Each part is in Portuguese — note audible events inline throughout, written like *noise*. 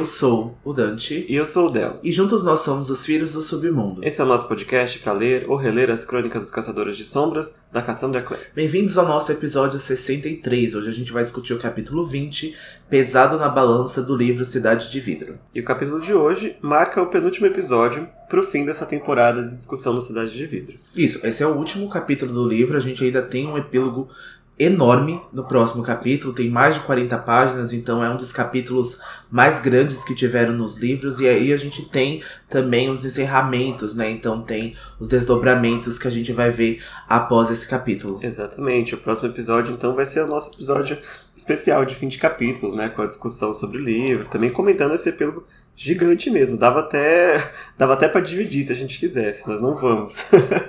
Eu sou o Dante. E eu sou o Del. E juntos nós somos os Filhos do Submundo. Esse é o nosso podcast para ler ou reler as crônicas dos Caçadores de Sombras, da Cassandra Clare. Bem-vindos ao nosso episódio 63. Hoje a gente vai discutir o capítulo 20, Pesado na Balança do livro Cidade de Vidro. E o capítulo de hoje marca o penúltimo episódio para o fim dessa temporada de discussão do Cidade de Vidro. Isso, esse é o último capítulo do livro. A gente ainda tem um epílogo enorme no próximo capítulo, tem mais de 40 páginas, então é um dos capítulos mais grandes que tiveram nos livros, e aí a gente tem também os encerramentos, né? Então tem os desdobramentos que a gente vai ver após esse capítulo. Exatamente, o próximo episódio então vai ser o nosso episódio especial de fim de capítulo, né? Com a discussão sobre o livro, também comentando esse epílogo gigante mesmo, dava até, dava até para dividir se a gente quisesse, mas não vamos.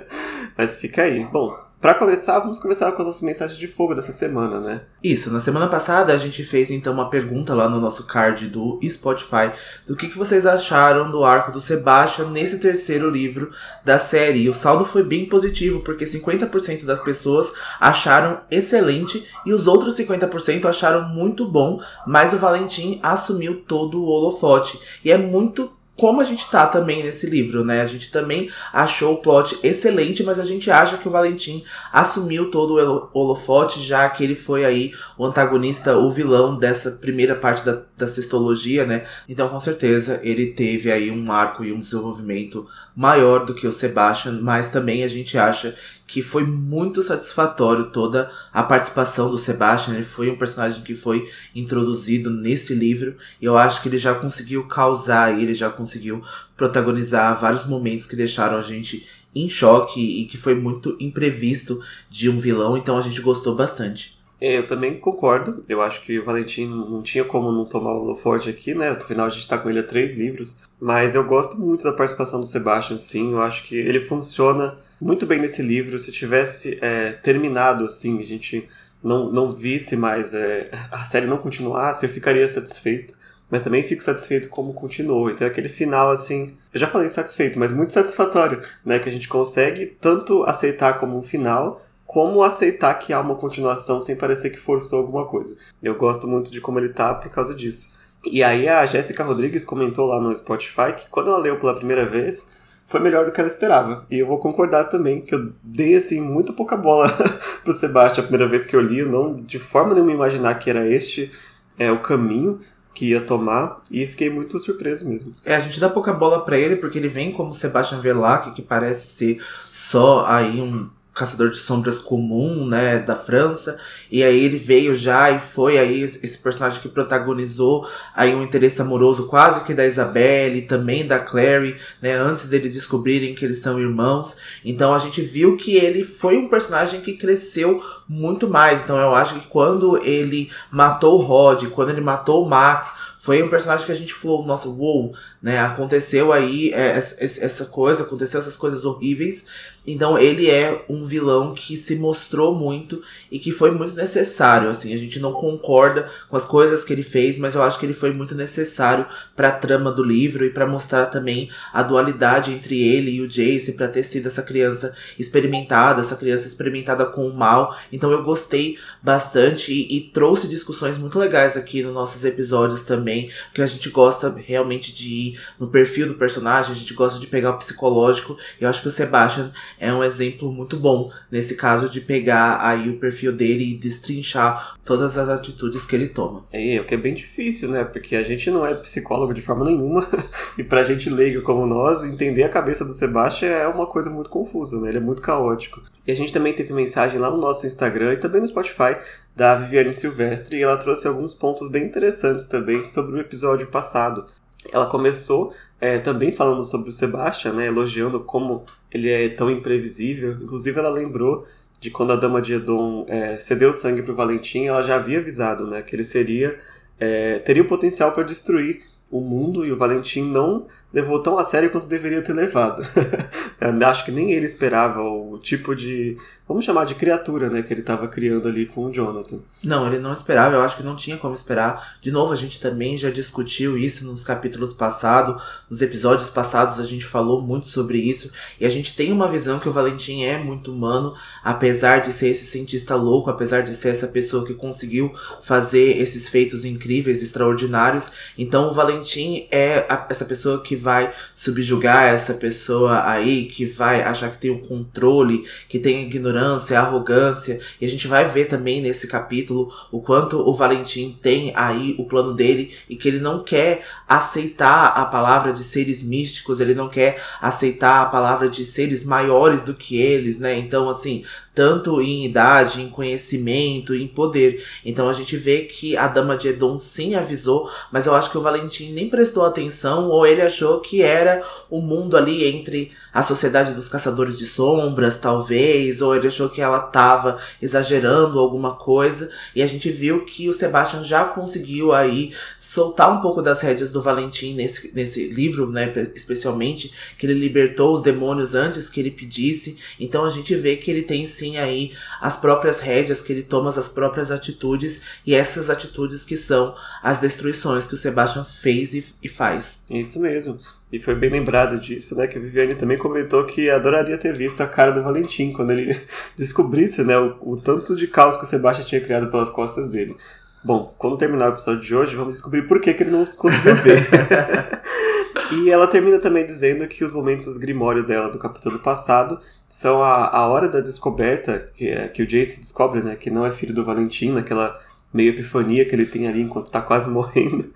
*laughs* mas fica aí. Bom, para começar, vamos começar com as nossas mensagens de fogo dessa semana, né? Isso, na semana passada a gente fez então uma pergunta lá no nosso card do Spotify do que, que vocês acharam do arco do Sebastian nesse terceiro livro da série. E o saldo foi bem positivo, porque 50% das pessoas acharam excelente e os outros 50% acharam muito bom, mas o Valentim assumiu todo o holofote. E é muito como a gente tá também nesse livro, né? A gente também achou o plot excelente, mas a gente acha que o Valentim assumiu todo o holofote, já que ele foi aí o antagonista, o vilão dessa primeira parte da, da sextologia, né? Então, com certeza, ele teve aí um arco e um desenvolvimento maior do que o Sebastian, mas também a gente acha que foi muito satisfatório toda a participação do Sebastian. Ele foi um personagem que foi introduzido nesse livro e eu acho que ele já conseguiu causar, ele já conseguiu protagonizar vários momentos que deixaram a gente em choque e que foi muito imprevisto de um vilão, então a gente gostou bastante. É, eu também concordo. Eu acho que o Valentim não tinha como não tomar o holofote aqui, né? Afinal, a gente está com ele há três livros. Mas eu gosto muito da participação do Sebastian, sim. Eu acho que ele funciona muito bem nesse livro. Se tivesse é, terminado assim, a gente não, não visse mais, é, *laughs* a série não continuasse, eu ficaria satisfeito. Mas também fico satisfeito como continuou. Então é aquele final assim. Eu já falei satisfeito, mas muito satisfatório, né? Que a gente consegue tanto aceitar como um final, como aceitar que há uma continuação sem parecer que forçou alguma coisa. Eu gosto muito de como ele tá por causa disso. E aí a Jéssica Rodrigues comentou lá no Spotify que quando ela leu pela primeira vez, foi melhor do que ela esperava. E eu vou concordar também que eu dei assim muito pouca bola *laughs* pro Sebastião a primeira vez que eu li, eu não de forma nenhuma imaginar que era este é o caminho que ia tomar e fiquei muito surpreso mesmo. É, a gente dá pouca bola para ele porque ele vem como Sebastian Verlac, que parece ser só aí um caçador de sombras comum, né, da França, e aí ele veio já e foi aí esse personagem que protagonizou aí um interesse amoroso quase que da Isabelle também da Clary, né, antes deles descobrirem que eles são irmãos. Então a gente viu que ele foi um personagem que cresceu muito mais. Então eu acho que quando ele matou o Rod, quando ele matou o Max, foi um personagem que a gente falou, nossa, uou, né? Aconteceu aí é, essa coisa, aconteceu essas coisas horríveis. Então ele é um vilão que se mostrou muito e que foi muito necessário, assim. A gente não concorda com as coisas que ele fez, mas eu acho que ele foi muito necessário para a trama do livro e para mostrar também a dualidade entre ele e o Jace, para ter sido essa criança experimentada, essa criança experimentada com o mal. Então eu gostei bastante e, e trouxe discussões muito legais aqui nos nossos episódios também que a gente gosta realmente de ir no perfil do personagem, a gente gosta de pegar o psicológico. Eu acho que o Sebastian é um exemplo muito bom nesse caso de pegar aí o perfil dele e destrinchar todas as atitudes que ele toma. É, o que é bem difícil, né? Porque a gente não é psicólogo de forma nenhuma *laughs* e pra gente leigo como nós, entender a cabeça do Sebastian é uma coisa muito confusa, né? Ele é muito caótico. E a gente também teve mensagem lá no nosso Instagram e também no Spotify da Viviane Silvestre e ela trouxe alguns pontos bem interessantes também sobre o episódio passado. Ela começou é, também falando sobre o Sebastian, né, elogiando como ele é tão imprevisível. Inclusive, ela lembrou de quando a Dama de Edom é, cedeu sangue para o Valentim, ela já havia avisado né, que ele seria é, teria o potencial para destruir o mundo e o Valentim não levou tão a sério quanto deveria ter levado. *laughs* Acho que nem ele esperava o tipo de vamos chamar de criatura, né, que ele estava criando ali com o Jonathan. Não, ele não esperava, eu acho que não tinha como esperar. De novo, a gente também já discutiu isso nos capítulos passados, nos episódios passados a gente falou muito sobre isso, e a gente tem uma visão que o Valentim é muito humano, apesar de ser esse cientista louco, apesar de ser essa pessoa que conseguiu fazer esses feitos incríveis, extraordinários. Então o Valentim Valentim é a, essa pessoa que vai subjugar essa pessoa aí, que vai achar que tem o um controle, que tem ignorância, arrogância. E a gente vai ver também nesse capítulo o quanto o Valentim tem aí o plano dele e que ele não quer aceitar a palavra de seres místicos, ele não quer aceitar a palavra de seres maiores do que eles, né? Então, assim, tanto em idade, em conhecimento, em poder. Então a gente vê que a dama de Edom sim avisou, mas eu acho que o Valentim nem prestou atenção ou ele achou que era o mundo ali entre a sociedade dos caçadores de sombras, talvez, ou ele achou que ela tava exagerando alguma coisa. E a gente viu que o Sebastian já conseguiu aí soltar um pouco das rédeas do Valentim nesse, nesse livro, né, especialmente, que ele libertou os demônios antes que ele pedisse. Então a gente vê que ele tem aí as próprias rédeas, que ele toma as próprias atitudes e essas atitudes que são as destruições que o Sebastian fez e, e faz. Isso mesmo. E foi bem lembrado disso, né? Que a Viviane também comentou que adoraria ter visto a cara do Valentim quando ele *laughs* descobrisse, né? O, o tanto de caos que o Sebastião tinha criado pelas costas dele. Bom, quando terminar o episódio de hoje, vamos descobrir por que, que ele não conseguiu ver. *laughs* e ela termina também dizendo que os momentos grimório dela do capítulo passado são a, a hora da descoberta, que, é, que o Jace descobre, né? Que não é filho do Valentim, naquela meio epifania que ele tem ali enquanto tá quase *laughs* morrendo.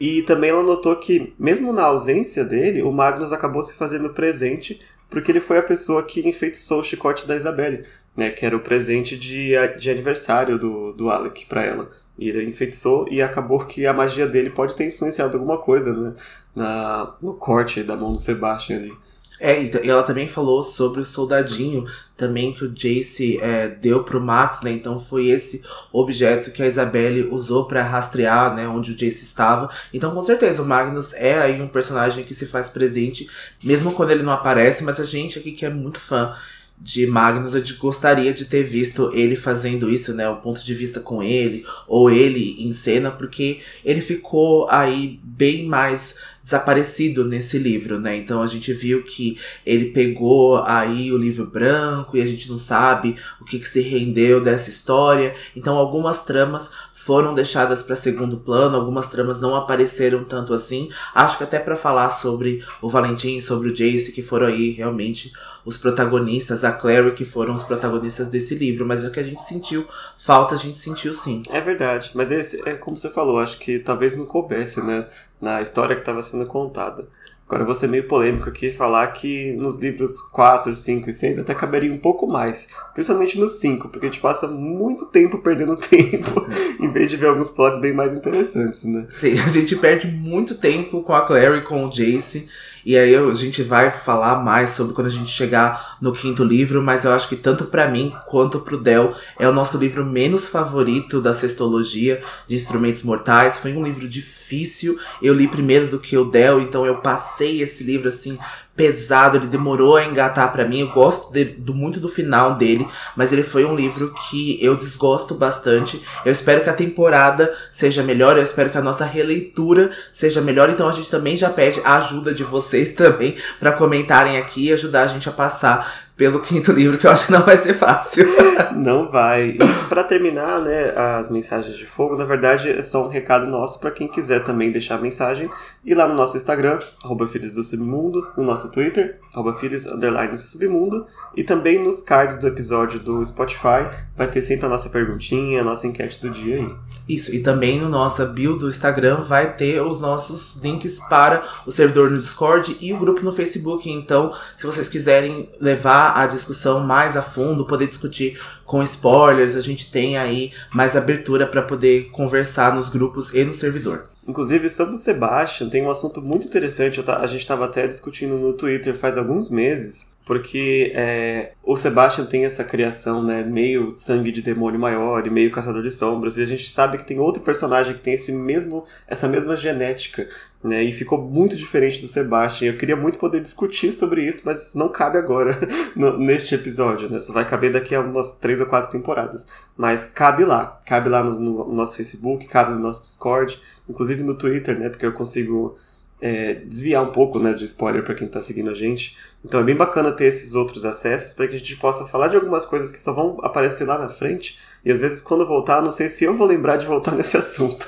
E também ela notou que, mesmo na ausência dele, o Magnus acabou se fazendo presente porque ele foi a pessoa que enfeitiçou o chicote da Isabelle, né, que era o presente de, de aniversário do, do Alec para ela. Ele enfeitiçou e acabou que a magia dele pode ter influenciado alguma coisa né, na, no corte da mão do Sebastian ali. É, e ela também falou sobre o soldadinho também que o Jace é, deu pro Max, né? Então foi esse objeto que a Isabelle usou para rastrear, né, onde o Jace estava. Então com certeza o Magnus é aí um personagem que se faz presente, mesmo quando ele não aparece, mas a gente aqui que é muito fã de Magnus, gente gostaria de ter visto ele fazendo isso, né? O ponto de vista com ele, ou ele em cena, porque ele ficou aí bem mais desaparecido nesse livro, né? Então a gente viu que ele pegou aí o livro branco e a gente não sabe o que, que se rendeu dessa história. Então algumas tramas foram deixadas para segundo plano, algumas tramas não apareceram tanto assim. Acho que até para falar sobre o Valentim, sobre o Jace, que foram aí realmente os protagonistas, a Clary, que foram os protagonistas desse livro. Mas o que a gente sentiu, falta a gente sentiu sim. É verdade, mas esse, é como você falou, acho que talvez não coubesse, né, na história que estava sendo contada. Agora, eu vou ser meio polêmico aqui falar que nos livros 4, 5 e 6 até caberia um pouco mais. Principalmente no 5, porque a gente passa muito tempo perdendo *laughs* tempo em vez de ver alguns plots bem mais interessantes, né? Sim, a gente perde muito tempo com a Clary com o Jace. E aí a gente vai falar mais sobre quando a gente chegar no quinto livro, mas eu acho que tanto para mim quanto pro Del é o nosso livro menos favorito da sextologia de instrumentos mortais. Foi um livro difícil. Eu li primeiro do que o Del, então eu passei esse livro assim pesado, ele demorou a engatar para mim. Eu gosto de, do, muito do final dele, mas ele foi um livro que eu desgosto bastante. Eu espero que a temporada seja melhor, eu espero que a nossa releitura seja melhor. Então a gente também já pede a ajuda de vocês *laughs* também para comentarem aqui e ajudar a gente a passar pelo quinto livro, que eu acho que não vai ser fácil. *laughs* não vai. E para terminar, né, as mensagens de fogo, na verdade, é só um recado nosso para quem quiser também deixar a mensagem. E lá no nosso Instagram, arroba Filhos do Submundo, no nosso Twitter, arroba Filhos Underline Submundo, e também nos cards do episódio do Spotify, vai ter sempre a nossa perguntinha, a nossa enquete do dia aí. Isso, e também no nossa bio do Instagram vai ter os nossos links para o servidor no Discord e o grupo no Facebook. Então, se vocês quiserem levar a discussão mais a fundo, poder discutir com spoilers, a gente tem aí mais abertura para poder conversar nos grupos e no servidor. Inclusive, sobre o Sebastian, tem um assunto muito interessante, a gente estava até discutindo no Twitter faz alguns meses, porque é, o Sebastian tem essa criação, né, meio sangue de demônio maior e meio caçador de sombras, e a gente sabe que tem outro personagem que tem esse mesmo, essa mesma genética, né, e ficou muito diferente do Sebastian. Eu queria muito poder discutir sobre isso, mas não cabe agora *laughs* no, neste episódio, né, só vai caber daqui a umas três ou quatro temporadas, mas cabe lá, cabe lá no, no nosso Facebook, cabe no nosso Discord, inclusive no Twitter, né, porque eu consigo é, desviar um pouco né, de spoiler para quem está seguindo a gente. Então é bem bacana ter esses outros acessos para que a gente possa falar de algumas coisas que só vão aparecer lá na frente. E às vezes, quando voltar, não sei se eu vou lembrar de voltar *laughs* nesse assunto.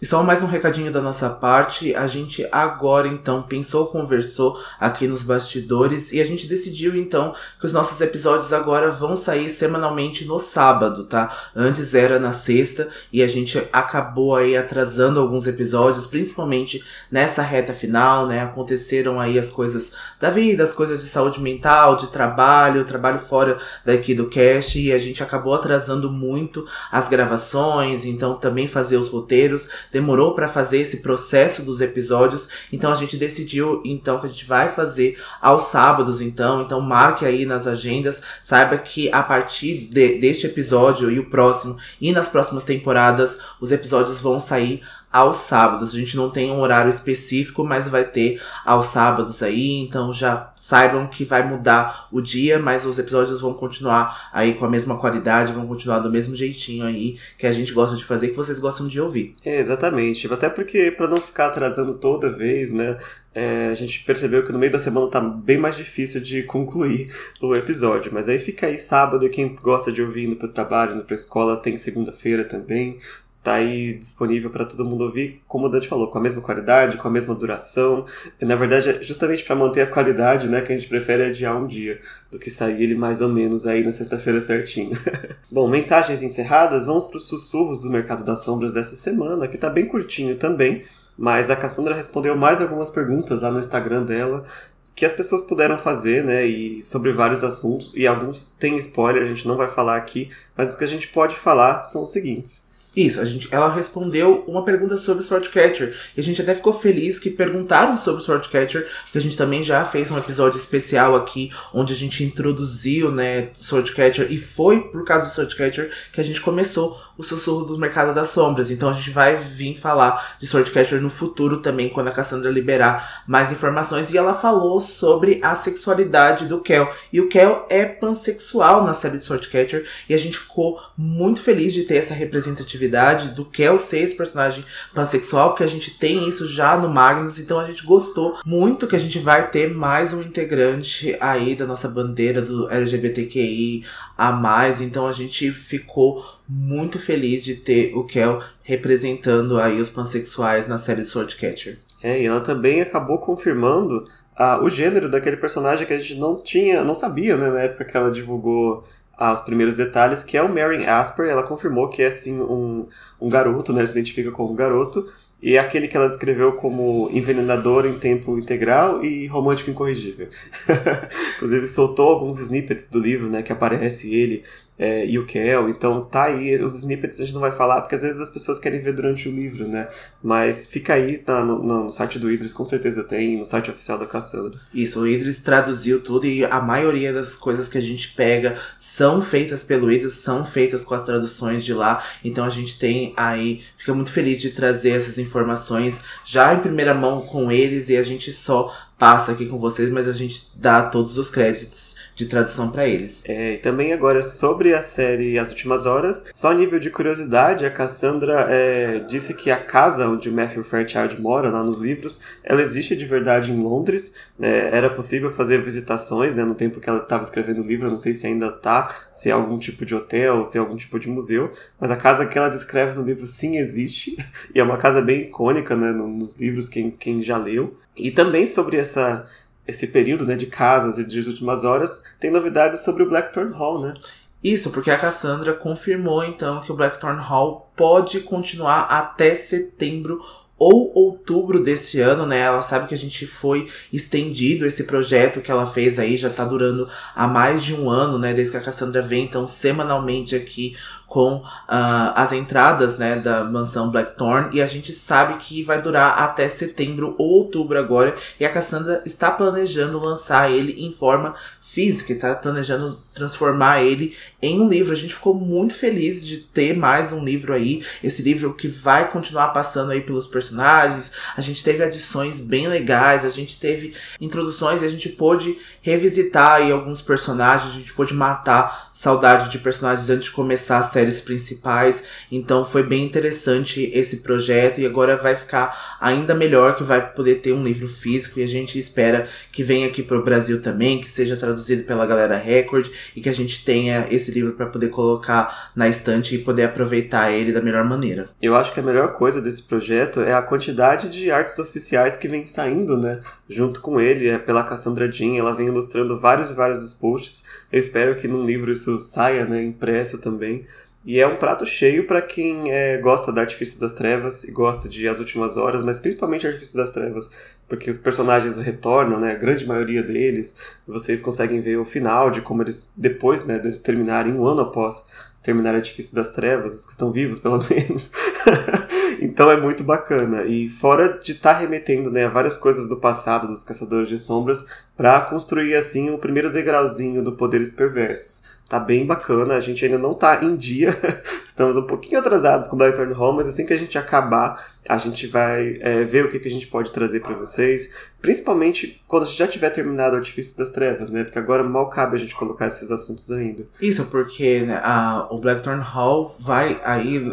E só mais um recadinho da nossa parte. A gente agora então pensou, conversou aqui nos bastidores e a gente decidiu então que os nossos episódios agora vão sair semanalmente no sábado, tá? Antes era na sexta e a gente acabou aí atrasando alguns episódios, principalmente nessa reta final, né? Aconteceram aí as coisas da vida, as coisas de saúde mental, de trabalho, trabalho fora daqui do cast e a gente acabou atrasando muito as gravações, então também fazer os roteiros demorou para fazer esse processo dos episódios, então a gente decidiu então que a gente vai fazer aos sábados, então, então marque aí nas agendas, saiba que a partir de, deste episódio e o próximo e nas próximas temporadas os episódios vão sair aos sábados. A gente não tem um horário específico, mas vai ter aos sábados aí, então já saibam que vai mudar o dia, mas os episódios vão continuar aí com a mesma qualidade, vão continuar do mesmo jeitinho aí que a gente gosta de fazer, que vocês gostam de ouvir. É, exatamente. Até porque para não ficar atrasando toda vez, né? É, a gente percebeu que no meio da semana tá bem mais difícil de concluir *laughs* o episódio. Mas aí fica aí sábado, quem gosta de ouvir indo pro trabalho, indo pra escola, tem segunda-feira também tá aí disponível para todo mundo ouvir, como o Dante falou, com a mesma qualidade, com a mesma duração. Na verdade, é justamente para manter a qualidade, né, que a gente prefere adiar um dia do que sair ele mais ou menos aí na sexta-feira certinho. *laughs* Bom, mensagens encerradas, vamos para os sussurros do Mercado das Sombras dessa semana, que tá bem curtinho também, mas a Cassandra respondeu mais algumas perguntas lá no Instagram dela, que as pessoas puderam fazer, né, e sobre vários assuntos, e alguns têm spoiler, a gente não vai falar aqui, mas o que a gente pode falar são os seguintes. Isso, a gente, ela respondeu uma pergunta sobre Swordcatcher. E a gente até ficou feliz que perguntaram sobre Swordcatcher, porque a gente também já fez um episódio especial aqui, onde a gente introduziu, né, Swordcatcher. E foi por causa do Swordcatcher que a gente começou o sussurro do Mercado das Sombras. Então a gente vai vir falar de Swordcatcher no futuro também, quando a Cassandra liberar mais informações. E ela falou sobre a sexualidade do Kel. E o Kel é pansexual na série de Swordcatcher. E a gente ficou muito feliz de ter essa representatividade do que é ser esse personagem pansexual, porque a gente tem isso já no Magnus, então a gente gostou muito que a gente vai ter mais um integrante aí da nossa bandeira do LGBTQI a mais, então a gente ficou muito feliz de ter o Kel representando aí os pansexuais na série Swordcatcher. É, e ela também acabou confirmando uh, o gênero daquele personagem que a gente não tinha, não sabia, né, na época que ela divulgou os primeiros detalhes, que é o Marion Asper. Ela confirmou que é sim um, um garoto, né? Ele se identifica como um garoto. E é aquele que ela descreveu como envenenador em tempo integral e romântico incorrigível. *laughs* Inclusive soltou alguns snippets do livro, né, que aparece ele é, e o Kel. Então tá aí, os snippets a gente não vai falar, porque às vezes as pessoas querem ver durante o livro, né? Mas fica aí tá, no, no, site do Idris, com certeza tem, no site oficial da Cassandra. Isso, o Idris traduziu tudo e a maioria das coisas que a gente pega são feitas pelo Idris, são feitas com as traduções de lá. Então a gente tem aí, fica muito feliz de trazer essas informações já em primeira mão com eles e a gente só passa aqui com vocês, mas a gente dá todos os créditos de tradução para eles. É, e também agora sobre a série As Últimas Horas, só nível de curiosidade, a Cassandra é, disse que a casa onde o Matthew Fairchild mora, lá nos livros, ela existe de verdade em Londres. Né? Era possível fazer visitações né, no tempo que ela estava escrevendo o livro, não sei se ainda tá, se é algum tipo de hotel, se é algum tipo de museu, mas a casa que ela descreve no livro sim existe, *laughs* e é uma casa bem icônica né, nos livros, quem, quem já leu. E também sobre essa esse período né, de casas e de últimas horas, tem novidades sobre o Blackthorn Hall, né? Isso, porque a Cassandra confirmou então que o Blackthorn Hall pode continuar até setembro ou outubro desse ano, né? Ela sabe que a gente foi estendido esse projeto que ela fez aí, já tá durando há mais de um ano, né? Desde que a Cassandra vem, então, semanalmente aqui com uh, as entradas, né, da mansão Blackthorn. E a gente sabe que vai durar até setembro ou outubro agora. E a Cassandra está planejando lançar ele em forma física, está planejando transformar ele em um livro. A gente ficou muito feliz de ter mais um livro aí. Esse livro que vai continuar passando aí pelos personagens. A gente teve adições bem legais, a gente teve introduções e a gente pôde revisitar aí alguns personagens, a gente pôde matar saudade de personagens antes de começar a série séries principais. Então foi bem interessante esse projeto e agora vai ficar ainda melhor que vai poder ter um livro físico e a gente espera que venha aqui pro Brasil também, que seja traduzido pela galera Record e que a gente tenha esse livro para poder colocar na estante e poder aproveitar ele da melhor maneira. Eu acho que a melhor coisa desse projeto é a quantidade de artes oficiais que vem saindo, né? Junto com ele, é pela Cassandra Jean, ela vem ilustrando vários e vários dos posts. Eu espero que num livro isso saia, né, impresso também. E é um prato cheio para quem é, gosta da Artifício das Trevas e gosta de As Últimas Horas, mas principalmente Artifício das Trevas, porque os personagens retornam, né, a grande maioria deles. Vocês conseguem ver o final de como eles, depois né, deles terminarem, um ano após terminar Artifício das Trevas, os que estão vivos pelo *laughs* menos. Então é muito bacana. E fora de estar tá remetendo né, a várias coisas do passado dos Caçadores de Sombras, para construir assim o primeiro degrauzinho do Poderes Perversos Tá bem bacana, a gente ainda não tá em dia, *laughs* estamos um pouquinho atrasados com Blackthorn Hall, mas assim que a gente acabar, a gente vai é, ver o que, que a gente pode trazer para vocês, principalmente quando a gente já tiver terminado o Artifício das Trevas, né? Porque agora mal cabe a gente colocar esses assuntos ainda. Isso, porque né, a, o Blackthorn Hall vai aí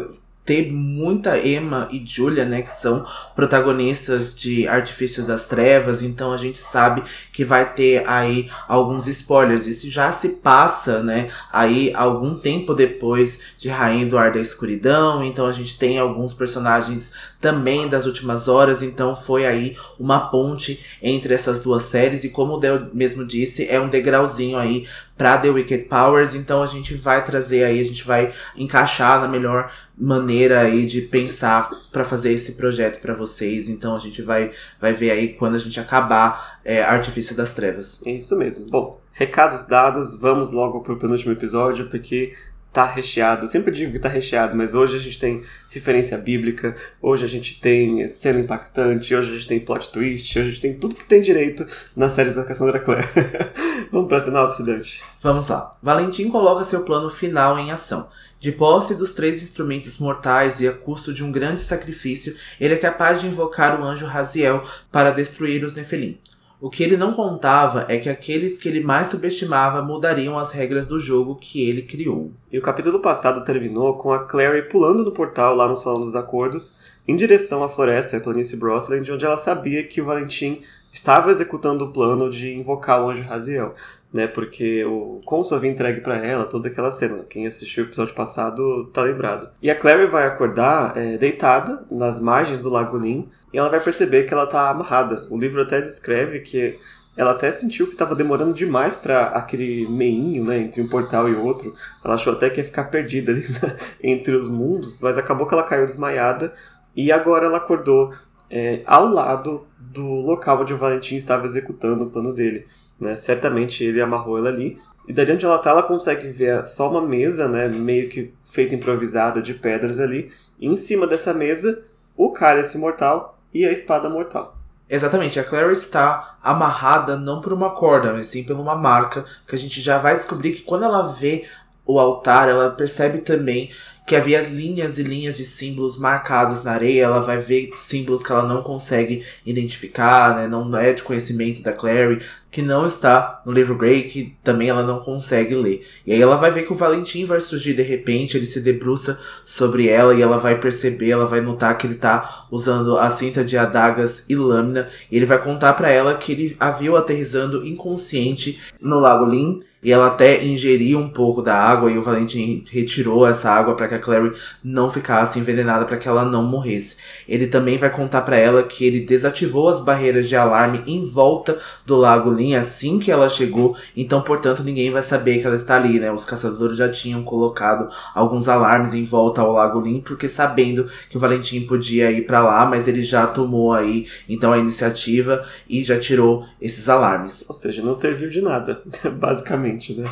ter muita Emma e Julia, né, que são protagonistas de Artifício das Trevas, então a gente sabe que vai ter aí alguns spoilers. Isso já se passa, né, aí algum tempo depois de Rainha do Ar da Escuridão, então a gente tem alguns personagens também das últimas horas, então foi aí uma ponte entre essas duas séries e como o Del mesmo disse, é um degrauzinho aí para The Wicked Powers, então a gente vai trazer aí, a gente vai encaixar na melhor maneira aí de pensar para fazer esse projeto para vocês. Então a gente vai, vai ver aí quando a gente acabar é, Artifício das Trevas. É isso mesmo. Bom, recados dados, vamos logo pro penúltimo episódio, porque tá recheado. Eu sempre digo que tá recheado, mas hoje a gente tem referência bíblica, hoje a gente tem cena impactante, hoje a gente tem plot twist, hoje a gente tem tudo que tem direito na série da Cassandra Clare. *laughs* Vamos pra sinopse, Dante. Vamos lá. Valentim coloca seu plano final em ação. De posse dos três instrumentos mortais e a custo de um grande sacrifício, ele é capaz de invocar o anjo Raziel para destruir os Nefelim. O que ele não contava é que aqueles que ele mais subestimava mudariam as regras do jogo que ele criou. E o capítulo passado terminou com a Clary pulando no portal lá no Salão dos Acordos, em direção à floresta e planície Brosland, onde ela sabia que o Valentim estava executando o plano de invocar o anjo Raziel, né? Porque o Consul havia entregue para ela toda aquela cena. Quem assistiu o episódio passado tá lembrado. E a Clary vai acordar é, deitada nas margens do Lago Lin, e ela vai perceber que ela tá amarrada. O livro até descreve que ela até sentiu que estava demorando demais para aquele meinho, né, entre um portal e outro. Ela achou até que ia ficar perdida ali *laughs* entre os mundos, mas acabou que ela caiu desmaiada e agora ela acordou é, ao lado do local onde o Valentim estava executando o plano dele. Né? Certamente ele amarrou ela ali. E dali onde ela está, ela consegue ver só uma mesa, né, meio que feita improvisada de pedras ali. E em cima dessa mesa, o cálice mortal e a espada mortal. Exatamente, a Clary está amarrada não por uma corda, mas sim por uma marca, que a gente já vai descobrir que quando ela vê o altar, ela percebe também que havia linhas e linhas de símbolos marcados na areia, ela vai ver símbolos que ela não consegue identificar, né? Não é de conhecimento da Clary, que não está no livro Grey, que também ela não consegue ler. E aí ela vai ver que o Valentim vai surgir de repente, ele se debruça sobre ela e ela vai perceber, ela vai notar que ele tá usando a cinta de adagas e lâmina, e ele vai contar para ela que ele a viu aterrizando inconsciente no Lago Lin e ela até ingeriu um pouco da água e o Valentim retirou essa água para que a Clary não ficasse envenenada para que ela não morresse. Ele também vai contar para ela que ele desativou as barreiras de alarme em volta do Lago Lin assim que ela chegou, então portanto ninguém vai saber que ela está ali, né? Os caçadores já tinham colocado alguns alarmes em volta ao Lago Lin porque sabendo que o Valentim podia ir para lá, mas ele já tomou aí então a iniciativa e já tirou esses alarmes. Ou seja, não serviu de nada, *laughs* basicamente né?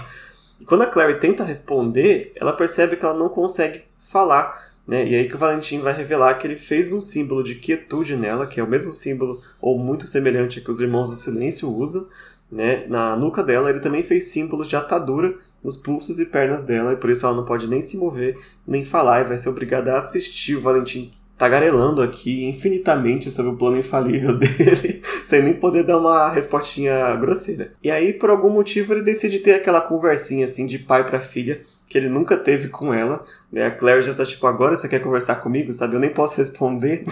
E quando a Clary tenta responder, ela percebe que ela não consegue falar, né? E aí que o Valentim vai revelar que ele fez um símbolo de quietude nela, que é o mesmo símbolo ou muito semelhante que os Irmãos do Silêncio usam, né? Na nuca dela ele também fez símbolos de atadura nos pulsos e pernas dela, e por isso ela não pode nem se mover, nem falar, e vai ser obrigada a assistir o Valentim tagarelando aqui infinitamente sobre o plano infalível *laughs* dele, sem nem poder dar uma respostinha grosseira. E aí, por algum motivo, ele decide ter aquela conversinha assim de pai para filha que ele nunca teve com ela. Né? A Claire já tá tipo, agora você quer conversar comigo, sabe? Eu nem posso responder.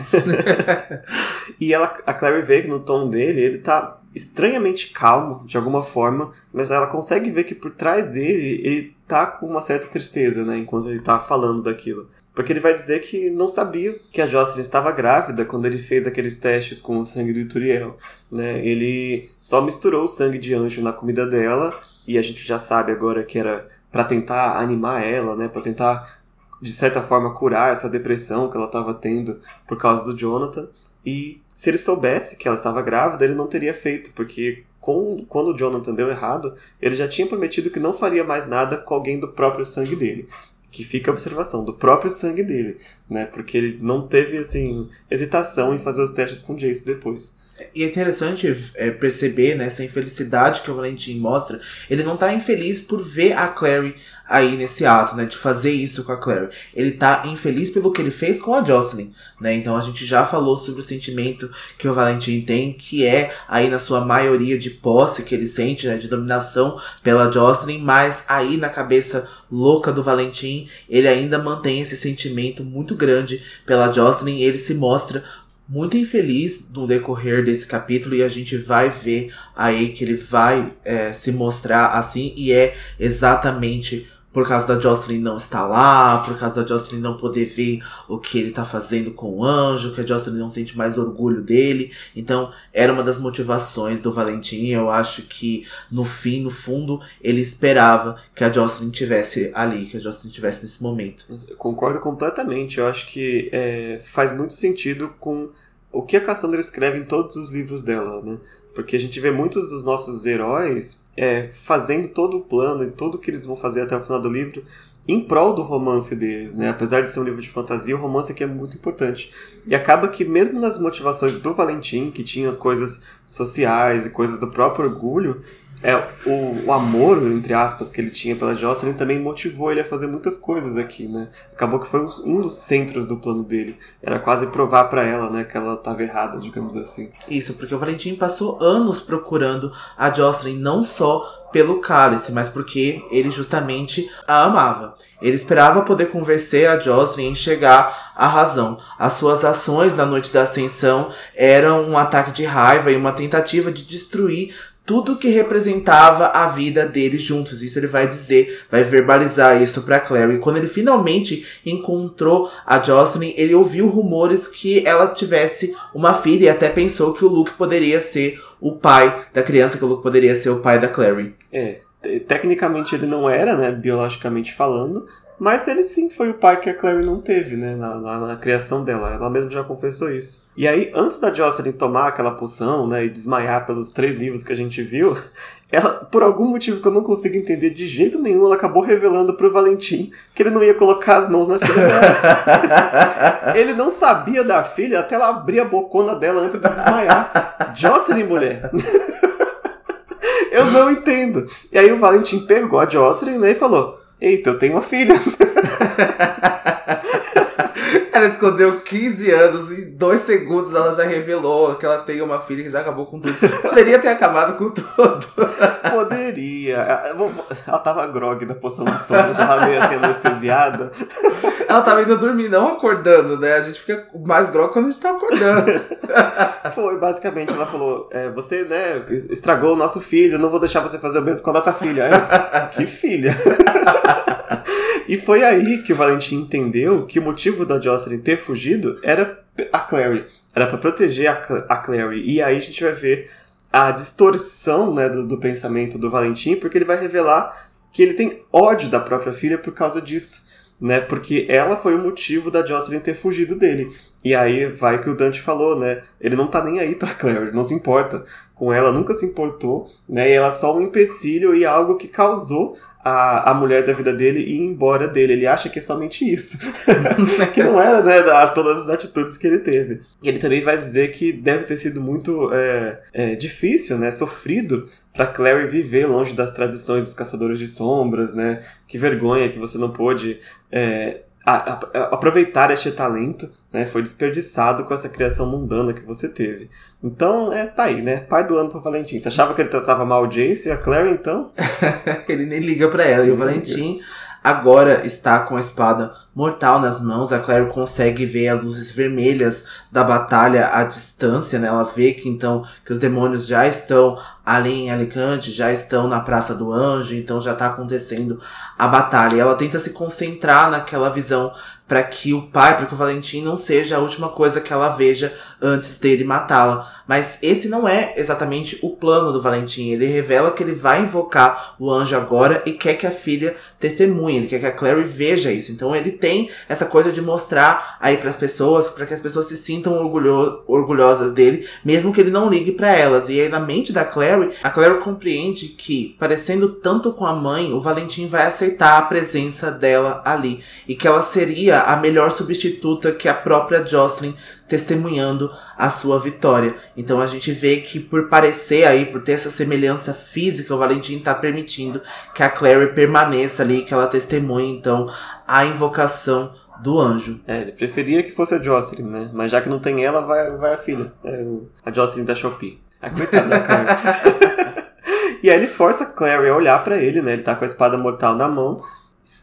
*laughs* e ela, a Claire vê que no tom dele ele tá estranhamente calmo, de alguma forma, mas ela consegue ver que por trás dele ele tá com uma certa tristeza, né? Enquanto ele tá falando daquilo. Porque ele vai dizer que não sabia que a Jocelyn estava grávida quando ele fez aqueles testes com o sangue do Ituriel. Né? Ele só misturou o sangue de anjo na comida dela, e a gente já sabe agora que era para tentar animar ela, né? para tentar, de certa forma, curar essa depressão que ela estava tendo por causa do Jonathan. E se ele soubesse que ela estava grávida, ele não teria feito, porque com, quando o Jonathan deu errado, ele já tinha prometido que não faria mais nada com alguém do próprio sangue dele que fica a observação do próprio sangue dele, né? Porque ele não teve assim hesitação em fazer os testes com Jace depois. E é interessante é, perceber né, essa infelicidade que o Valentim mostra. Ele não tá infeliz por ver a Clary aí nesse ato, né? De fazer isso com a Clary. Ele tá infeliz pelo que ele fez com a Jocelyn, né? Então a gente já falou sobre o sentimento que o Valentim tem, que é aí na sua maioria de posse que ele sente, né? De dominação pela Jocelyn, mas aí na cabeça louca do Valentim, ele ainda mantém esse sentimento muito grande pela Jocelyn. Ele se mostra muito infeliz no decorrer desse capítulo e a gente vai ver aí que ele vai é, se mostrar assim e é exatamente por causa da Jocelyn não estar lá, por causa da Jocelyn não poder ver o que ele tá fazendo com o anjo, que a Jocelyn não sente mais orgulho dele. Então, era uma das motivações do Valentim. Eu acho que no fim, no fundo, ele esperava que a Jocelyn tivesse ali, que a Jocelyn tivesse nesse momento. Eu concordo completamente. Eu acho que é, faz muito sentido com o que a Cassandra escreve em todos os livros dela, né? Porque a gente vê muitos dos nossos heróis é, fazendo todo o plano e tudo que eles vão fazer até o final do livro em prol do romance deles, né? Apesar de ser um livro de fantasia, o romance aqui é muito importante. E acaba que mesmo nas motivações do Valentim, que tinha as coisas sociais e coisas do próprio orgulho, é, o, o, amor, entre aspas, que ele tinha pela Jocelyn também motivou ele a fazer muitas coisas aqui, né? Acabou que foi um dos centros do plano dele. Era quase provar para ela, né, que ela estava errada, digamos assim. Isso, porque o Valentim passou anos procurando a Jocelyn não só pelo cálice, mas porque ele justamente a amava. Ele esperava poder convencer a Jocelyn em chegar à razão. As suas ações na noite da ascensão eram um ataque de raiva e uma tentativa de destruir tudo que representava a vida deles juntos. Isso ele vai dizer, vai verbalizar isso para Clary. Quando ele finalmente encontrou a Jocelyn, ele ouviu rumores que ela tivesse uma filha e até pensou que o Luke poderia ser o pai da criança, que o Luke poderia ser o pai da Clary. É, tecnicamente ele não era, né, biologicamente falando, mas ele sim foi o pai que a Clary não teve, né? Na, na, na, criação dela. Ela mesma já confessou isso. E aí, antes da Jocelyn tomar aquela poção, né? E desmaiar pelos três livros que a gente viu, *laughs* ela, por algum motivo que eu não consigo entender de jeito nenhum, ela acabou revelando pro Valentim que ele não ia colocar as mãos na filha dela. *laughs* ele não sabia da filha até ela abrir a bocona dela antes de desmaiar. *laughs* Jocelyn, mulher! eu não entendo. E aí o Valentim pegou a Jocelyn né, e falou Eita, eu tenho uma filha. *laughs* ela escondeu 15 anos, em dois segundos ela já revelou que ela tem uma filha que já acabou com tudo. Poderia ter acabado com tudo. Poderia. Ela tava grog da poção do sono, já tava meio assim anestesiada. Ela tava indo dormir, não acordando, né? A gente fica mais grog quando a gente tá acordando. Foi, basicamente, ela falou: é, Você, né, estragou o nosso filho, não vou deixar você fazer o mesmo com a nossa filha. Aí, que filha? E foi aí que o Valentim entendeu que o motivo da Jocelyn ter fugido era a Clary. Era para proteger a, a Clary. E aí a gente vai ver a distorção né, do, do pensamento do Valentim, porque ele vai revelar que ele tem ódio da própria filha por causa disso. Né, porque ela foi o motivo da Jocelyn ter fugido dele. E aí vai que o Dante falou, né? Ele não tá nem aí pra Claire, não se importa com ela, nunca se importou, né? E ela é só um empecilho e algo que causou a, a mulher da vida dele ir embora dele. Ele acha que é somente isso. *laughs* *laughs* que não era, né, da, todas as atitudes que ele teve. E ele também vai dizer que deve ter sido muito é, é, difícil, né, sofrido para Clary viver longe das tradições dos caçadores de sombras, né? Que vergonha que você não pôde é, a, a, aproveitar este talento né, foi desperdiçado com essa criação mundana que você teve. Então, é, tá aí, né? Pai do ano pro Valentim. Você achava que ele tratava mal o Jace e a Claire, então? *laughs* ele nem liga para ela. E o Valentim agora está com a espada mortal nas mãos. A Claire consegue ver as luzes vermelhas da batalha à distância, né? Ela vê que então que os demônios já estão ali em Alicante, já estão na Praça do Anjo, então já está acontecendo a batalha. E ela tenta se concentrar naquela visão para que o pai, para que o Valentim não seja a última coisa que ela veja antes dele matá-la. Mas esse não é exatamente o plano do Valentim. Ele revela que ele vai invocar o anjo agora e quer que a filha testemunhe, ele quer que a Clary veja isso. Então ele tem essa coisa de mostrar aí para as pessoas, para que as pessoas se sintam orgulho orgulhosas dele, mesmo que ele não ligue para elas. E aí na mente da Clary, a Clary compreende que, parecendo tanto com a mãe, o Valentim vai aceitar a presença dela ali e que ela seria a melhor substituta que a própria Jocelyn testemunhando a sua vitória. Então a gente vê que por parecer aí, por ter essa semelhança física, o Valentim está permitindo que a Clary permaneça ali, que ela testemunhe então a invocação do anjo. É, ele preferia que fosse a Jocelyn, né? Mas já que não tem ela, vai, vai a filha. É, a Jocelyn da Shopee. A coitada da Clary. *laughs* e aí ele força a Clary a olhar para ele, né? Ele tá com a espada mortal na mão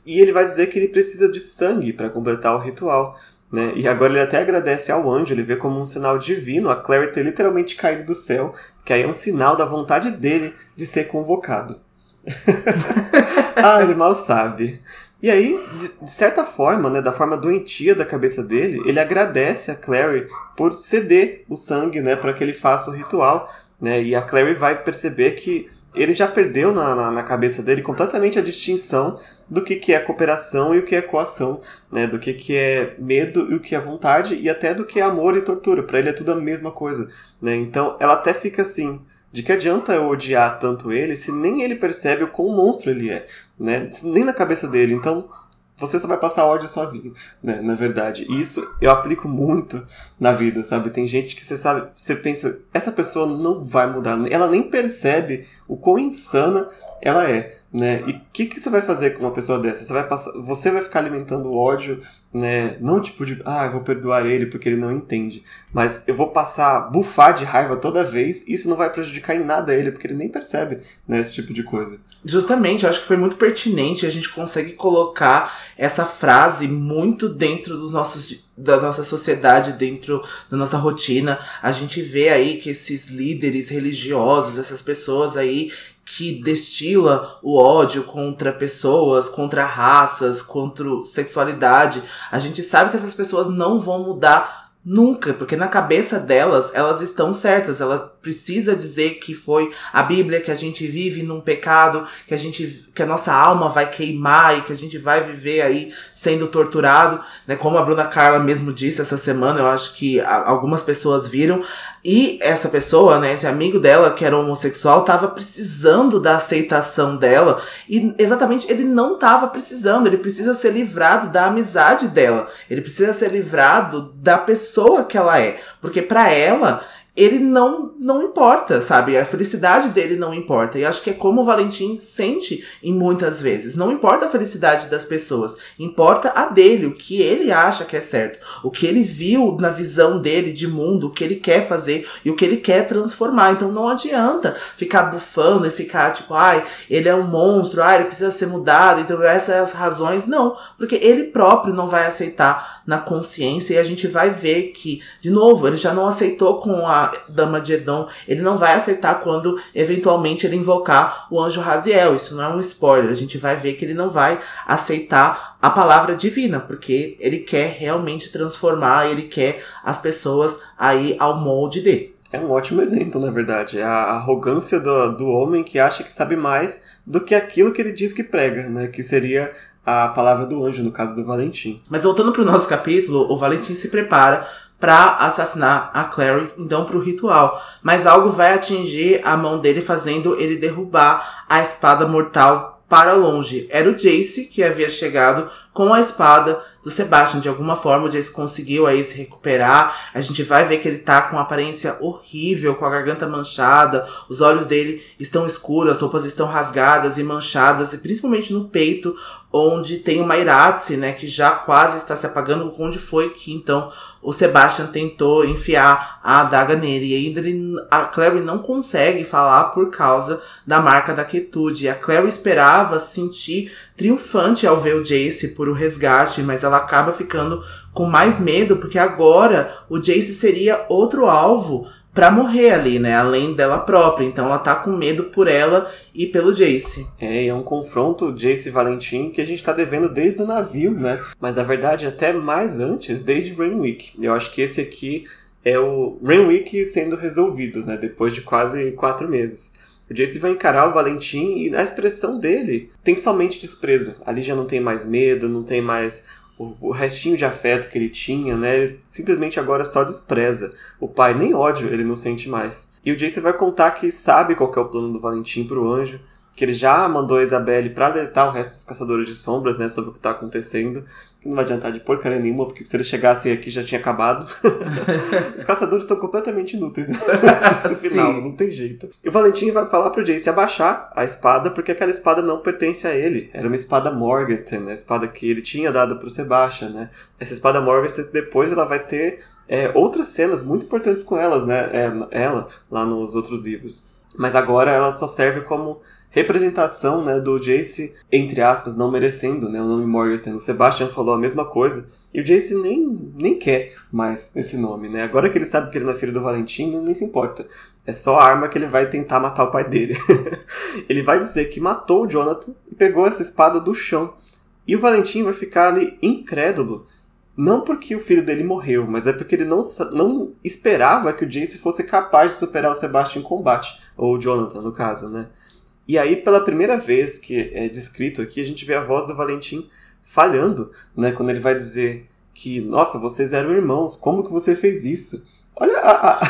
e ele vai dizer que ele precisa de sangue para completar o ritual. Né? E agora ele até agradece ao anjo, ele vê como um sinal divino a Clary ter literalmente caído do céu, que aí é um sinal da vontade dele de ser convocado. *laughs* ah, ele mal sabe. E aí, de, certa forma, né, da forma doentia da cabeça dele, ele agradece a Clary por ceder o sangue né, para que ele faça o ritual. Né, e a Clary vai perceber que ele já perdeu na, na, na, cabeça dele completamente a distinção do que, que é cooperação e o que é coação, né? do que, que é medo e o que é vontade, e até do que é amor e tortura. Para ele é tudo a mesma coisa. Né? Então ela até fica assim. De que adianta eu odiar tanto ele se nem ele percebe o quão monstro ele é, né? Nem na cabeça dele. Então, você só vai passar ódio sozinho, né? Na verdade. E isso eu aplico muito na vida, sabe? Tem gente que você sabe, você pensa, essa pessoa não vai mudar. Ela nem percebe o quão insana ela é né? E o que, que você vai fazer com uma pessoa dessa? Você vai passar, você vai ficar alimentando ódio, né? Não tipo de, ah, eu vou perdoar ele porque ele não entende, mas eu vou passar bufar de raiva toda vez. E isso não vai prejudicar em nada ele porque ele nem percebe, né? Esse tipo de coisa. Justamente, eu acho que foi muito pertinente. A gente consegue colocar essa frase muito dentro dos nossos da nossa sociedade, dentro da nossa rotina. A gente vê aí que esses líderes religiosos, essas pessoas aí que destila o ódio contra pessoas, contra raças, contra sexualidade, a gente sabe que essas pessoas não vão mudar nunca, porque na cabeça delas, elas estão certas, ela precisa dizer que foi a Bíblia que a gente vive num pecado, que a gente que a nossa alma vai queimar e que a gente vai viver aí sendo torturado, né? Como a Bruna Carla mesmo disse essa semana, eu acho que algumas pessoas viram e essa pessoa, né, esse amigo dela que era homossexual, tava precisando da aceitação dela e exatamente ele não tava precisando, ele precisa ser livrado da amizade dela. Ele precisa ser livrado da pessoa que ela é, porque para ela ele não não importa, sabe? A felicidade dele não importa. E acho que é como o Valentim sente em muitas vezes. Não importa a felicidade das pessoas, importa a dele, o que ele acha que é certo, o que ele viu na visão dele de mundo, o que ele quer fazer e o que ele quer transformar. Então não adianta ficar bufando e ficar tipo, ai, ele é um monstro, ai, ele precisa ser mudado, então essas são as razões. Não, porque ele próprio não vai aceitar na consciência e a gente vai ver que, de novo, ele já não aceitou com a Dama de Edom, ele não vai acertar quando eventualmente ele invocar o anjo Raziel. Isso não é um spoiler. A gente vai ver que ele não vai aceitar a palavra divina, porque ele quer realmente transformar, ele quer as pessoas aí ao molde dele. É um ótimo exemplo, na verdade. É a arrogância do, do homem que acha que sabe mais do que aquilo que ele diz que prega, né? Que seria a palavra do anjo, no caso do Valentim. Mas voltando para o nosso capítulo, o Valentim se prepara para assassinar a Clary, então para o ritual. Mas algo vai atingir a mão dele, fazendo ele derrubar a espada mortal para longe. Era o Jace que havia chegado com a espada do Sebastian. De alguma forma, o Jace conseguiu aí se recuperar. A gente vai ver que ele tá com aparência horrível, com a garganta manchada, os olhos dele estão escuros, as roupas estão rasgadas e manchadas, e principalmente no peito, onde tem uma Iratse, né, que já quase está se apagando, onde foi que então o Sebastian tentou enfiar a adaga nele. E ainda ele, a Clary não consegue falar por causa da marca da quietude. A Clary esperava sentir triunfante ao ver o Jace por o resgate, mas ela acaba ficando com mais medo, porque agora o Jace seria outro alvo para morrer ali, né? Além dela própria. Então ela tá com medo por ela e pelo Jace. É, é um confronto Jace e Valentim que a gente tá devendo desde o navio, né? Mas na verdade até mais antes, desde Rainwick. Eu acho que esse aqui é o Rainwick sendo resolvido, né? Depois de quase quatro meses. O Jace vai encarar o Valentim e na expressão dele tem somente desprezo. Ali já não tem mais medo, não tem mais o, o, restinho de afeto que ele tinha, né? Ele simplesmente agora só despreza. O pai nem ódio ele não sente mais. E o Jace vai contar que sabe qual é o plano do Valentim pro anjo, que ele já mandou a Isabelle para alertar o resto dos caçadores de sombras, né, sobre o que tá acontecendo que não vai adiantar de porcaria nenhuma, porque se eles chegassem aqui já tinha acabado. *laughs* Os caçadores estão completamente inúteis né? *laughs* nesse final, Sim. não tem jeito. E o Valentim vai falar pro Jace abaixar a espada, porque aquela espada não pertence a ele. Era uma espada Morganton, né? a espada que ele tinha dado pro Sebastian, né? Essa espada Morganton depois ela vai ter é, outras cenas muito importantes com elas, né? É, ela, lá nos outros livros. Mas agora ela só serve como representação né, do Jace, entre aspas, não merecendo né, o nome Morgenstern. O Sebastian falou a mesma coisa. E o Jace nem, nem quer mais esse nome, né? Agora que ele sabe que ele é filho do Valentim, nem se importa. É só a arma que ele vai tentar matar o pai dele. *laughs* ele vai dizer que matou o Jonathan e pegou essa espada do chão. E o Valentim vai ficar ali incrédulo. Não porque o filho dele morreu, mas é porque ele não, não esperava que o Jace fosse capaz de superar o Sebastian em combate. Ou o Jonathan, no caso, né? E aí, pela primeira vez que é descrito aqui, a gente vê a voz do Valentim falhando, né? Quando ele vai dizer que, nossa, vocês eram irmãos, como que você fez isso? Olha, a,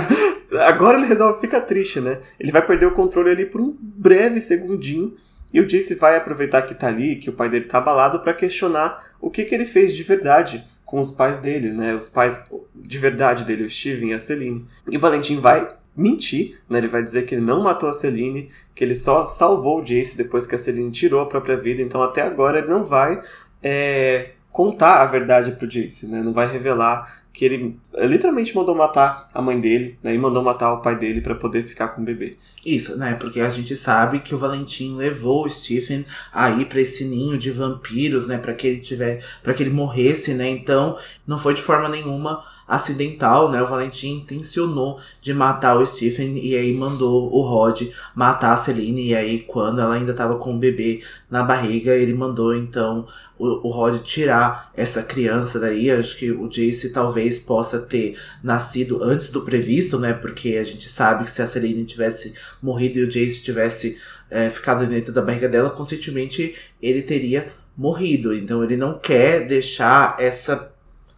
*laughs* agora ele resolve ficar triste, né? Ele vai perder o controle ali por um breve segundinho e o Jace vai aproveitar que tá ali, que o pai dele tá abalado, para questionar o que, que ele fez de verdade com os pais dele, né? Os pais de verdade dele, o Steven e a Celine. E o Valentim vai mentir, né? Ele vai dizer que ele não matou a Celine, que ele só salvou o Jace depois que a Celine tirou a própria vida. Então até agora ele não vai é, contar a verdade pro Jace, né? Não vai revelar que ele literalmente mandou matar a mãe dele, né? E mandou matar o pai dele para poder ficar com o bebê. Isso, né? Porque a gente sabe que o Valentim levou o Stephen aí para esse ninho de vampiros, né? Para que ele tiver, para que ele morresse, né? Então, não foi de forma nenhuma acidental, né? O Valentim intencionou de matar o Stephen e aí mandou o Rod matar a Celine. E aí, quando ela ainda estava com o bebê na barriga, ele mandou então o, o Rod tirar essa criança daí. Acho que o Jace talvez possa ter nascido antes do previsto, né? Porque a gente sabe que se a Celine tivesse morrido e o Jace tivesse é, ficado dentro da barriga dela, conscientemente ele teria morrido. Então ele não quer deixar essa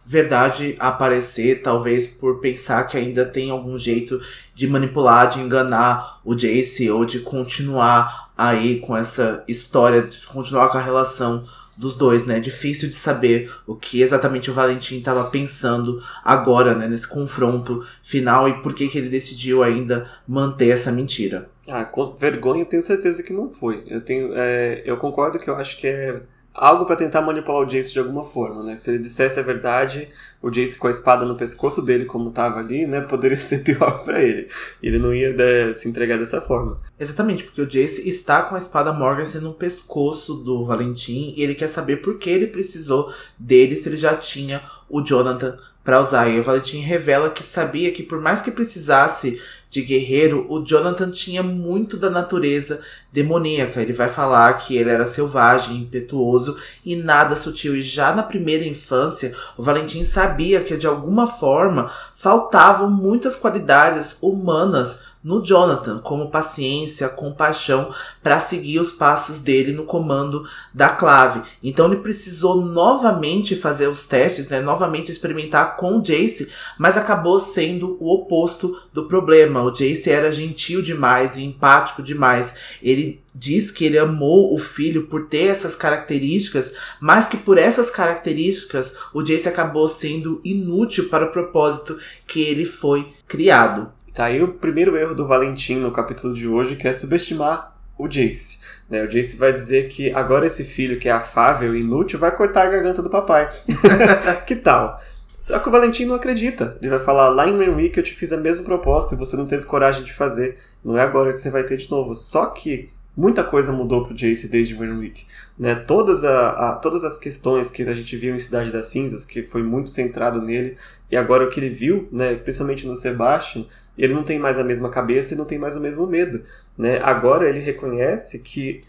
verdade aparecer, talvez por pensar que ainda tem algum jeito de manipular, de enganar o Jace ou de continuar aí com essa história, de continuar com a relação dos dois, né? Difícil de saber o que exatamente o Valentim estava pensando agora, né? Nesse confronto final e por que, que ele decidiu ainda manter essa mentira. Ah, com vergonha eu tenho certeza que não foi. Eu tenho, é, eu concordo que eu acho que é algo para tentar manipular o Jace de alguma forma, né? Se ele dissesse a verdade, o Jace com a espada no pescoço dele, como tava ali, né, poderia *laughs* ser pior para ele. Ele não ia né, se entregar dessa forma. Exatamente, porque o Jace está com a espada Morganson no pescoço do Valentim e ele quer saber por que ele precisou dele se ele já tinha o Jonathan para usar. E o Valentim revela que sabia que por mais que precisasse de guerreiro, o Jonathan tinha muito da natureza demoníaca. Ele vai falar que ele era selvagem, impetuoso e nada sutil. E já na primeira infância, o Valentim sabia que de alguma forma faltavam muitas qualidades humanas no Jonathan, como paciência, compaixão, para seguir os passos dele no comando da clave. Então ele precisou novamente fazer os testes, né, novamente experimentar com o Jace, mas acabou sendo o oposto do problema. O Jace era gentil demais e empático demais. Ele diz que ele amou o filho por ter essas características, mas que por essas características o Jace acabou sendo inútil para o propósito que ele foi criado. Tá aí o primeiro erro do Valentim no capítulo de hoje, que é subestimar o Jace. Né? O Jace vai dizer que agora esse filho que é afável e inútil vai cortar a garganta do papai. *laughs* que tal? Só que o Valentim não acredita. Ele vai falar, lá em Renwick eu te fiz a mesma proposta e você não teve coragem de fazer. Não é agora que você vai ter de novo. Só que muita coisa mudou pro Jace desde Renwick. Né? Todas, a, a, todas as questões que a gente viu em Cidade das Cinzas, que foi muito centrado nele, e agora o que ele viu, né, principalmente no Sebastian, ele não tem mais a mesma cabeça e não tem mais o mesmo medo. Né? Agora ele reconhece que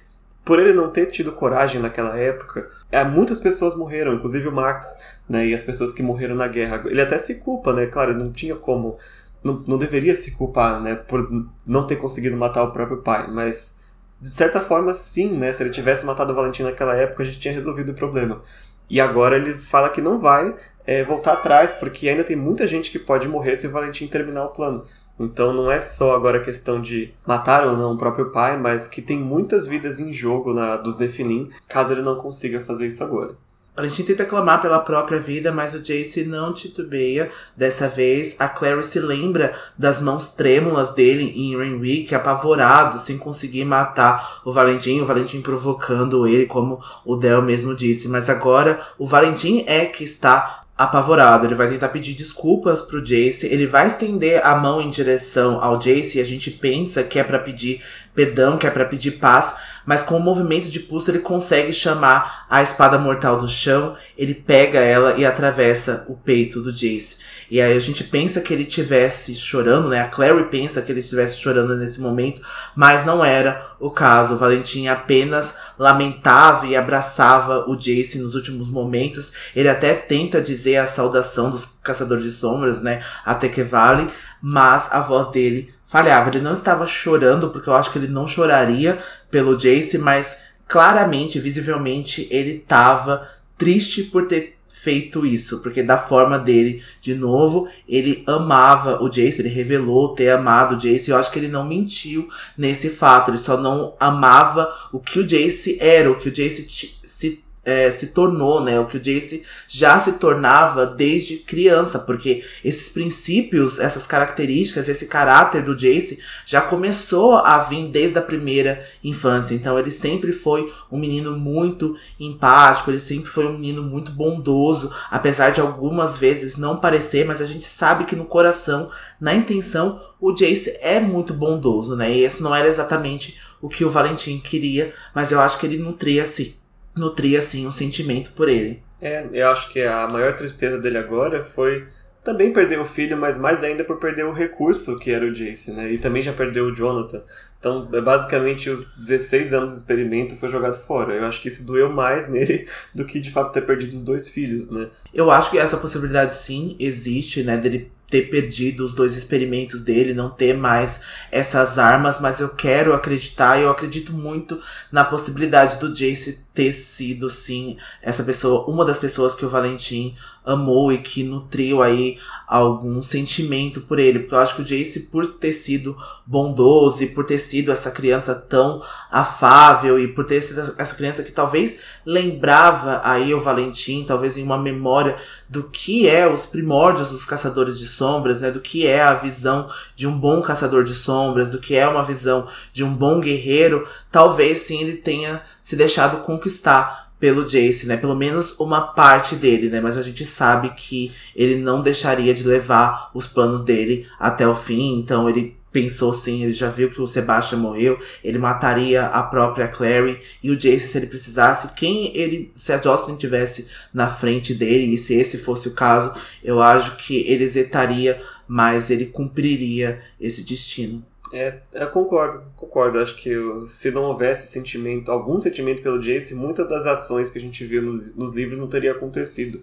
por ele não ter tido coragem naquela época, é, muitas pessoas morreram, inclusive o Max, né, e as pessoas que morreram na guerra. Ele até se culpa, né? Claro, não tinha como, não, não deveria se culpar, né, por não ter conseguido matar o próprio pai, mas de certa forma, sim, né? Se ele tivesse matado o Valentim naquela época, a gente tinha resolvido o problema. E agora ele fala que não vai é, voltar atrás, porque ainda tem muita gente que pode morrer se o Valentim terminar o plano. Então não é só agora questão de matar ou não o próprio pai, mas que tem muitas vidas em jogo na, dos Nefilim, caso ele não consiga fazer isso agora. A gente tenta clamar pela própria vida, mas o Jace não titubeia. Dessa vez, a Clary se lembra das mãos trêmulas dele em Renwick, apavorado, sem conseguir matar o Valentim, o Valentim provocando ele, como o Del mesmo disse. Mas agora, o Valentim é que está apavorado, ele vai tentar pedir desculpas pro Jace, ele vai estender a mão em direção ao Jace e a gente pensa que é para pedir perdão, que é para pedir paz, mas com o movimento de pulso ele consegue chamar a espada mortal do chão, ele pega ela e atravessa o peito do Jace. E aí a gente pensa que ele tivesse chorando, né? A Clary pensa que ele estivesse chorando nesse momento, mas não era o caso. O Valentim apenas lamentava e abraçava o Jace nos últimos momentos. Ele até tenta dizer a saudação dos caçadores de sombras, né? Até que vale, mas a voz dele falhava. Ele não estava chorando, porque eu acho que ele não choraria pelo Jace, mas claramente, visivelmente, ele estava triste por ter feito isso, porque da forma dele, de novo, ele amava o Jace, ele revelou ter amado o Jace, e eu acho que ele não mentiu nesse fato, ele só não amava o que o Jace era, o que o Jace se é, se tornou, né? O que o Jace já se tornava desde criança, porque esses princípios, essas características, esse caráter do Jace já começou a vir desde a primeira infância. Então ele sempre foi um menino muito empático, ele sempre foi um menino muito bondoso, apesar de algumas vezes não parecer, mas a gente sabe que no coração, na intenção, o Jace é muito bondoso, né? E esse não era exatamente o que o Valentim queria, mas eu acho que ele nutria assim nutria assim um sentimento por ele. É, eu acho que a maior tristeza dele agora foi também perder o filho, mas mais ainda por perder o recurso que era o Jace, né? E também já perdeu o Jonathan. Então, é basicamente, os 16 anos de experimento foi jogado fora. Eu acho que isso doeu mais *laughs* nele do que de fato ter perdido os dois filhos, né? Eu acho que essa possibilidade sim existe, né? Dele ter perdido os dois experimentos dele, não ter mais essas armas, mas eu quero acreditar, e eu acredito muito na possibilidade do Jace ter sido, sim, essa pessoa, uma das pessoas que o Valentim amou e que nutriu aí algum sentimento por ele. Porque eu acho que o Jace, por ter sido bondoso e por ter sido essa criança tão afável e por ter sido essa criança que talvez lembrava aí o Valentim, talvez em uma memória do que é os primórdios dos caçadores de sombras, né? Do que é a visão de um bom caçador de sombras, do que é uma visão de um bom guerreiro, talvez sim ele tenha se deixado conquistar pelo Jace, né? Pelo menos uma parte dele, né? Mas a gente sabe que ele não deixaria de levar os planos dele até o fim, então ele pensou sim, ele já viu que o Sebastian morreu, ele mataria a própria Clary e o Jace se ele precisasse, quem ele, se a Jocelyn tivesse na frente dele, e se esse fosse o caso, eu acho que ele zetaria, mas ele cumpriria esse destino. É, eu concordo, concordo. Acho que se não houvesse sentimento, algum sentimento pelo Jace, muitas das ações que a gente viu nos, nos livros não teria acontecido.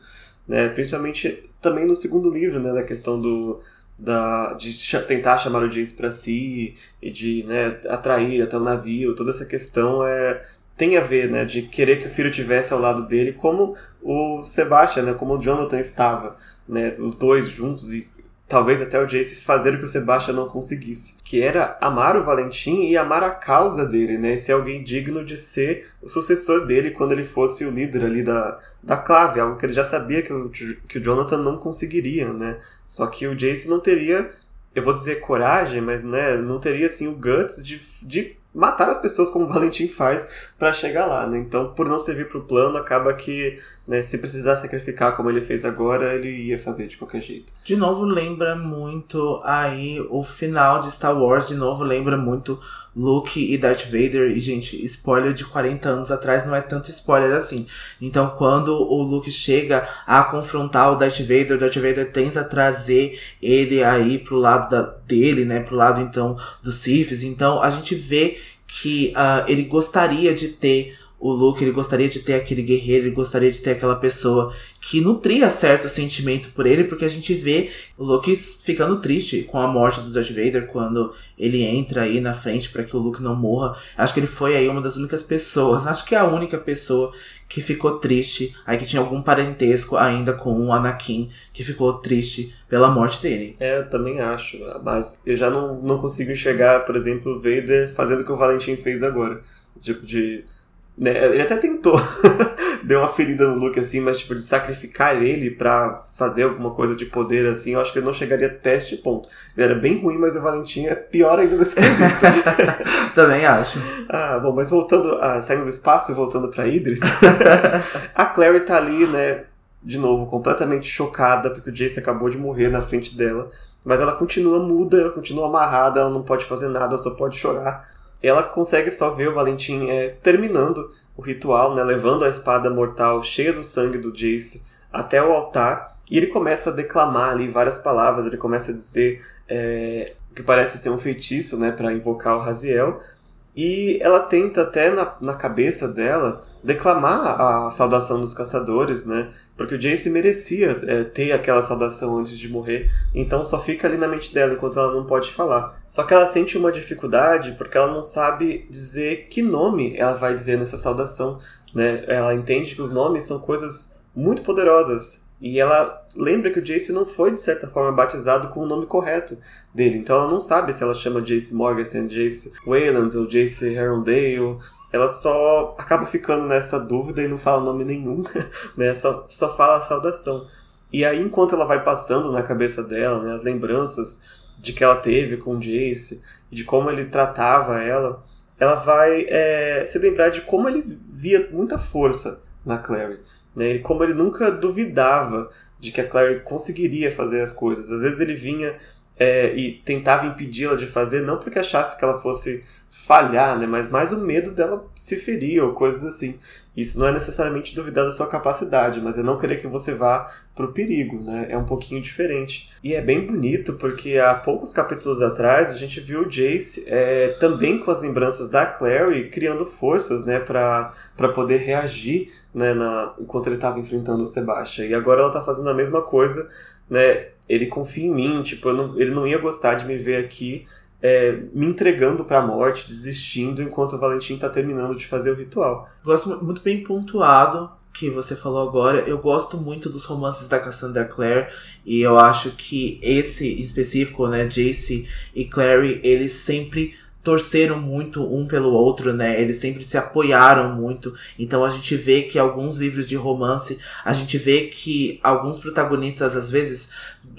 Né? Principalmente também no segundo livro, né, da questão do, da, de ch tentar chamar o Jace para si e de né, atrair até o navio, toda essa questão é tem a ver, né, de querer que o filho tivesse ao lado dele, como o Sebastian, né, como o Jonathan estava, né, os dois juntos e talvez até o Jace fazer o que o Sebastian não conseguisse, que era amar o Valentim e amar a causa dele, né? E ser alguém digno de ser o sucessor dele quando ele fosse o líder ali da, da clave, algo que ele já sabia que o, que o Jonathan não conseguiria, né? Só que o Jace não teria, eu vou dizer coragem, mas né, não teria assim o guts de, de matar as pessoas como o Valentim faz para chegar lá, né? Então, por não servir para o plano, acaba que né, se precisar sacrificar como ele fez agora, ele ia fazer de qualquer jeito. De novo lembra muito aí o final de Star Wars, de novo lembra muito Luke e Darth Vader. E, gente, spoiler de 40 anos atrás não é tanto spoiler assim. Então, quando o Luke chega a confrontar o Darth Vader, o Darth Vader tenta trazer ele aí pro lado da, dele, né? Pro lado, então, dos Siths. Então, a gente vê que uh, ele gostaria de ter o Luke, ele gostaria de ter aquele guerreiro, ele gostaria de ter aquela pessoa que nutria certo sentimento por ele, porque a gente vê o Luke ficando triste com a morte do Darth Vader quando ele entra aí na frente para que o Luke não morra. Acho que ele foi aí uma das únicas pessoas, acho que é a única pessoa que ficou triste, aí que tinha algum parentesco ainda com o Anakin, que ficou triste pela morte dele. É, eu também acho, mas eu já não, não consigo enxergar, por exemplo, o Vader fazendo o que o Valentim fez agora. Tipo de né? Ele até tentou, *laughs* deu uma ferida no Luke assim, mas tipo, de sacrificar ele para fazer alguma coisa de poder assim, eu acho que ele não chegaria a teste ponto. Ele era bem ruim, mas o Valentim é pior ainda nesse quesito. *laughs* Também acho. Ah, bom, mas voltando, ah, saindo do espaço e voltando para Idris, *laughs* a Clary tá ali, né, de novo, completamente chocada porque o Jace acabou de morrer na frente dela. Mas ela continua muda, continua amarrada, ela não pode fazer nada, só pode chorar ela consegue só ver o Valentim é, terminando o ritual, né, levando a espada mortal cheia do sangue do Jace até o altar, e ele começa a declamar ali várias palavras, ele começa a dizer é, que parece ser um feitiço né, para invocar o Raziel, e ela tenta até na, na cabeça dela declamar a saudação dos caçadores, né? Porque o Jace merecia é, ter aquela saudação antes de morrer, então só fica ali na mente dela enquanto ela não pode falar. Só que ela sente uma dificuldade porque ela não sabe dizer que nome ela vai dizer nessa saudação, né? Ela entende que os nomes são coisas muito poderosas e ela lembra que o Jace não foi, de certa forma, batizado com o nome correto dele. Então ela não sabe se ela chama Jace Morgan, Jace Wayland ou Jace Herondale. Ela só acaba ficando nessa dúvida e não fala nome nenhum, *laughs* né? Só, só fala a saudação. E aí, enquanto ela vai passando na cabeça dela, né, as lembranças de que ela teve com o Jace, de como ele tratava ela, ela vai é, se lembrar de como ele via muita força na Clary. Né? E como ele nunca duvidava de que a Claire conseguiria fazer as coisas. Às vezes ele vinha é, e tentava impedi-la de fazer, não porque achasse que ela fosse falhar, né? mas mais o medo dela se ferir ou coisas assim. Isso não é necessariamente duvidar da sua capacidade, mas é não querer que você vá pro perigo, né? É um pouquinho diferente. E é bem bonito porque há poucos capítulos atrás a gente viu o Jace é, também com as lembranças da Clary criando forças, né, para poder reagir, né, na, enquanto ele estava enfrentando o Sebastian. E agora ela tá fazendo a mesma coisa, né? Ele confia em mim, tipo, não, ele não ia gostar de me ver aqui é, me entregando para a morte, desistindo, enquanto o Valentim está terminando de fazer o ritual. Gosto muito bem pontuado que você falou agora. Eu gosto muito dos romances da Cassandra Clare e eu acho que esse específico, né, Jace e Clary, eles sempre torceram muito um pelo outro, né? Eles sempre se apoiaram muito. Então a gente vê que alguns livros de romance, a gente vê que alguns protagonistas às vezes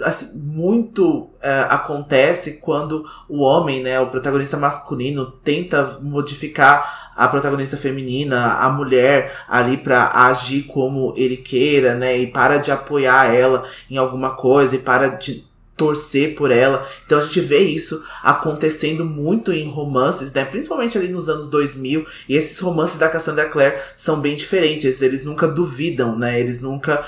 assim, muito é, acontece quando o homem, né, o protagonista masculino tenta modificar a protagonista feminina, a mulher ali para agir como ele queira, né, e para de apoiar ela em alguma coisa e para de torcer por ela. Então a gente vê isso acontecendo muito em romances, né? Principalmente ali nos anos 2000. E esses romances da Cassandra Clare são bem diferentes. Eles nunca duvidam, né? Eles nunca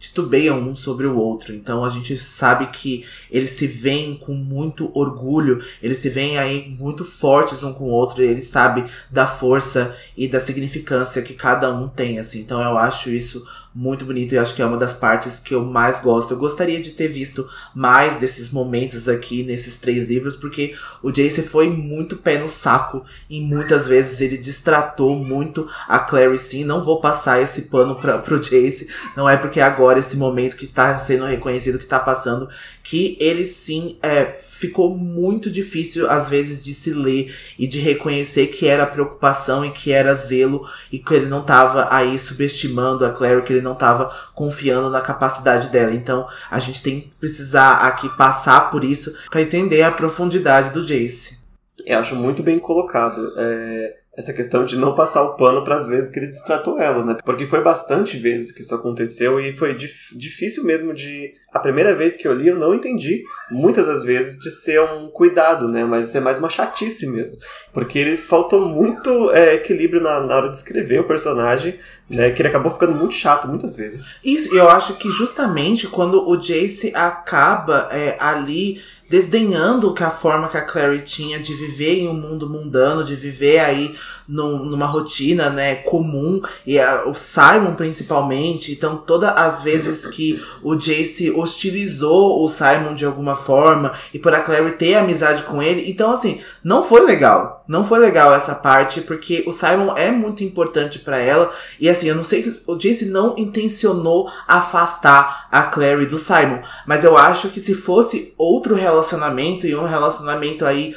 titubeiam um sobre o outro. Então a gente sabe que eles se veem com muito orgulho, eles se veem aí muito fortes um com o outro, eles sabem da força e da significância que cada um tem, assim. Então eu acho isso muito bonito e acho que é uma das partes que eu mais gosto. Eu gostaria de ter visto mais desses momentos aqui nesses três livros, porque o Jace foi muito pé no saco e muitas vezes ele distratou muito a Clary sim. Não vou passar esse pano pra, pro Jace, não é porque agora esse momento que está sendo reconhecido que está passando, que ele sim é ficou muito difícil às vezes de se ler e de reconhecer que era preocupação e que era zelo e que ele não estava aí subestimando a Claire, que ele não estava confiando na capacidade dela. Então a gente tem que precisar aqui passar por isso para entender a profundidade do Jace. Eu acho muito bem colocado. É, essa questão de não passar o pano para as vezes que ele destratou ela, né? Porque foi bastante vezes que isso aconteceu e foi dif difícil mesmo de. A primeira vez que eu li, eu não entendi, muitas das vezes, de ser um cuidado, né? Mas ser mais uma chatice mesmo. Porque ele faltou muito é, equilíbrio na, na, hora de escrever o personagem, né? Que ele acabou ficando muito chato muitas vezes. Isso, eu acho que justamente quando o Jace acaba é, ali desdenhando que a forma que a Clary tinha de viver em um mundo mundano, de viver aí num, numa rotina, né, comum, e a, o Simon principalmente, então todas as vezes que o Jace hostilizou o Simon de alguma forma, e por a Clary ter amizade com ele, então assim, não foi legal, não foi legal essa parte, porque o Simon é muito importante para ela, e assim, eu não sei que o Jace não intencionou afastar a Clary do Simon, mas eu acho que se fosse outro relacionamento e um relacionamento aí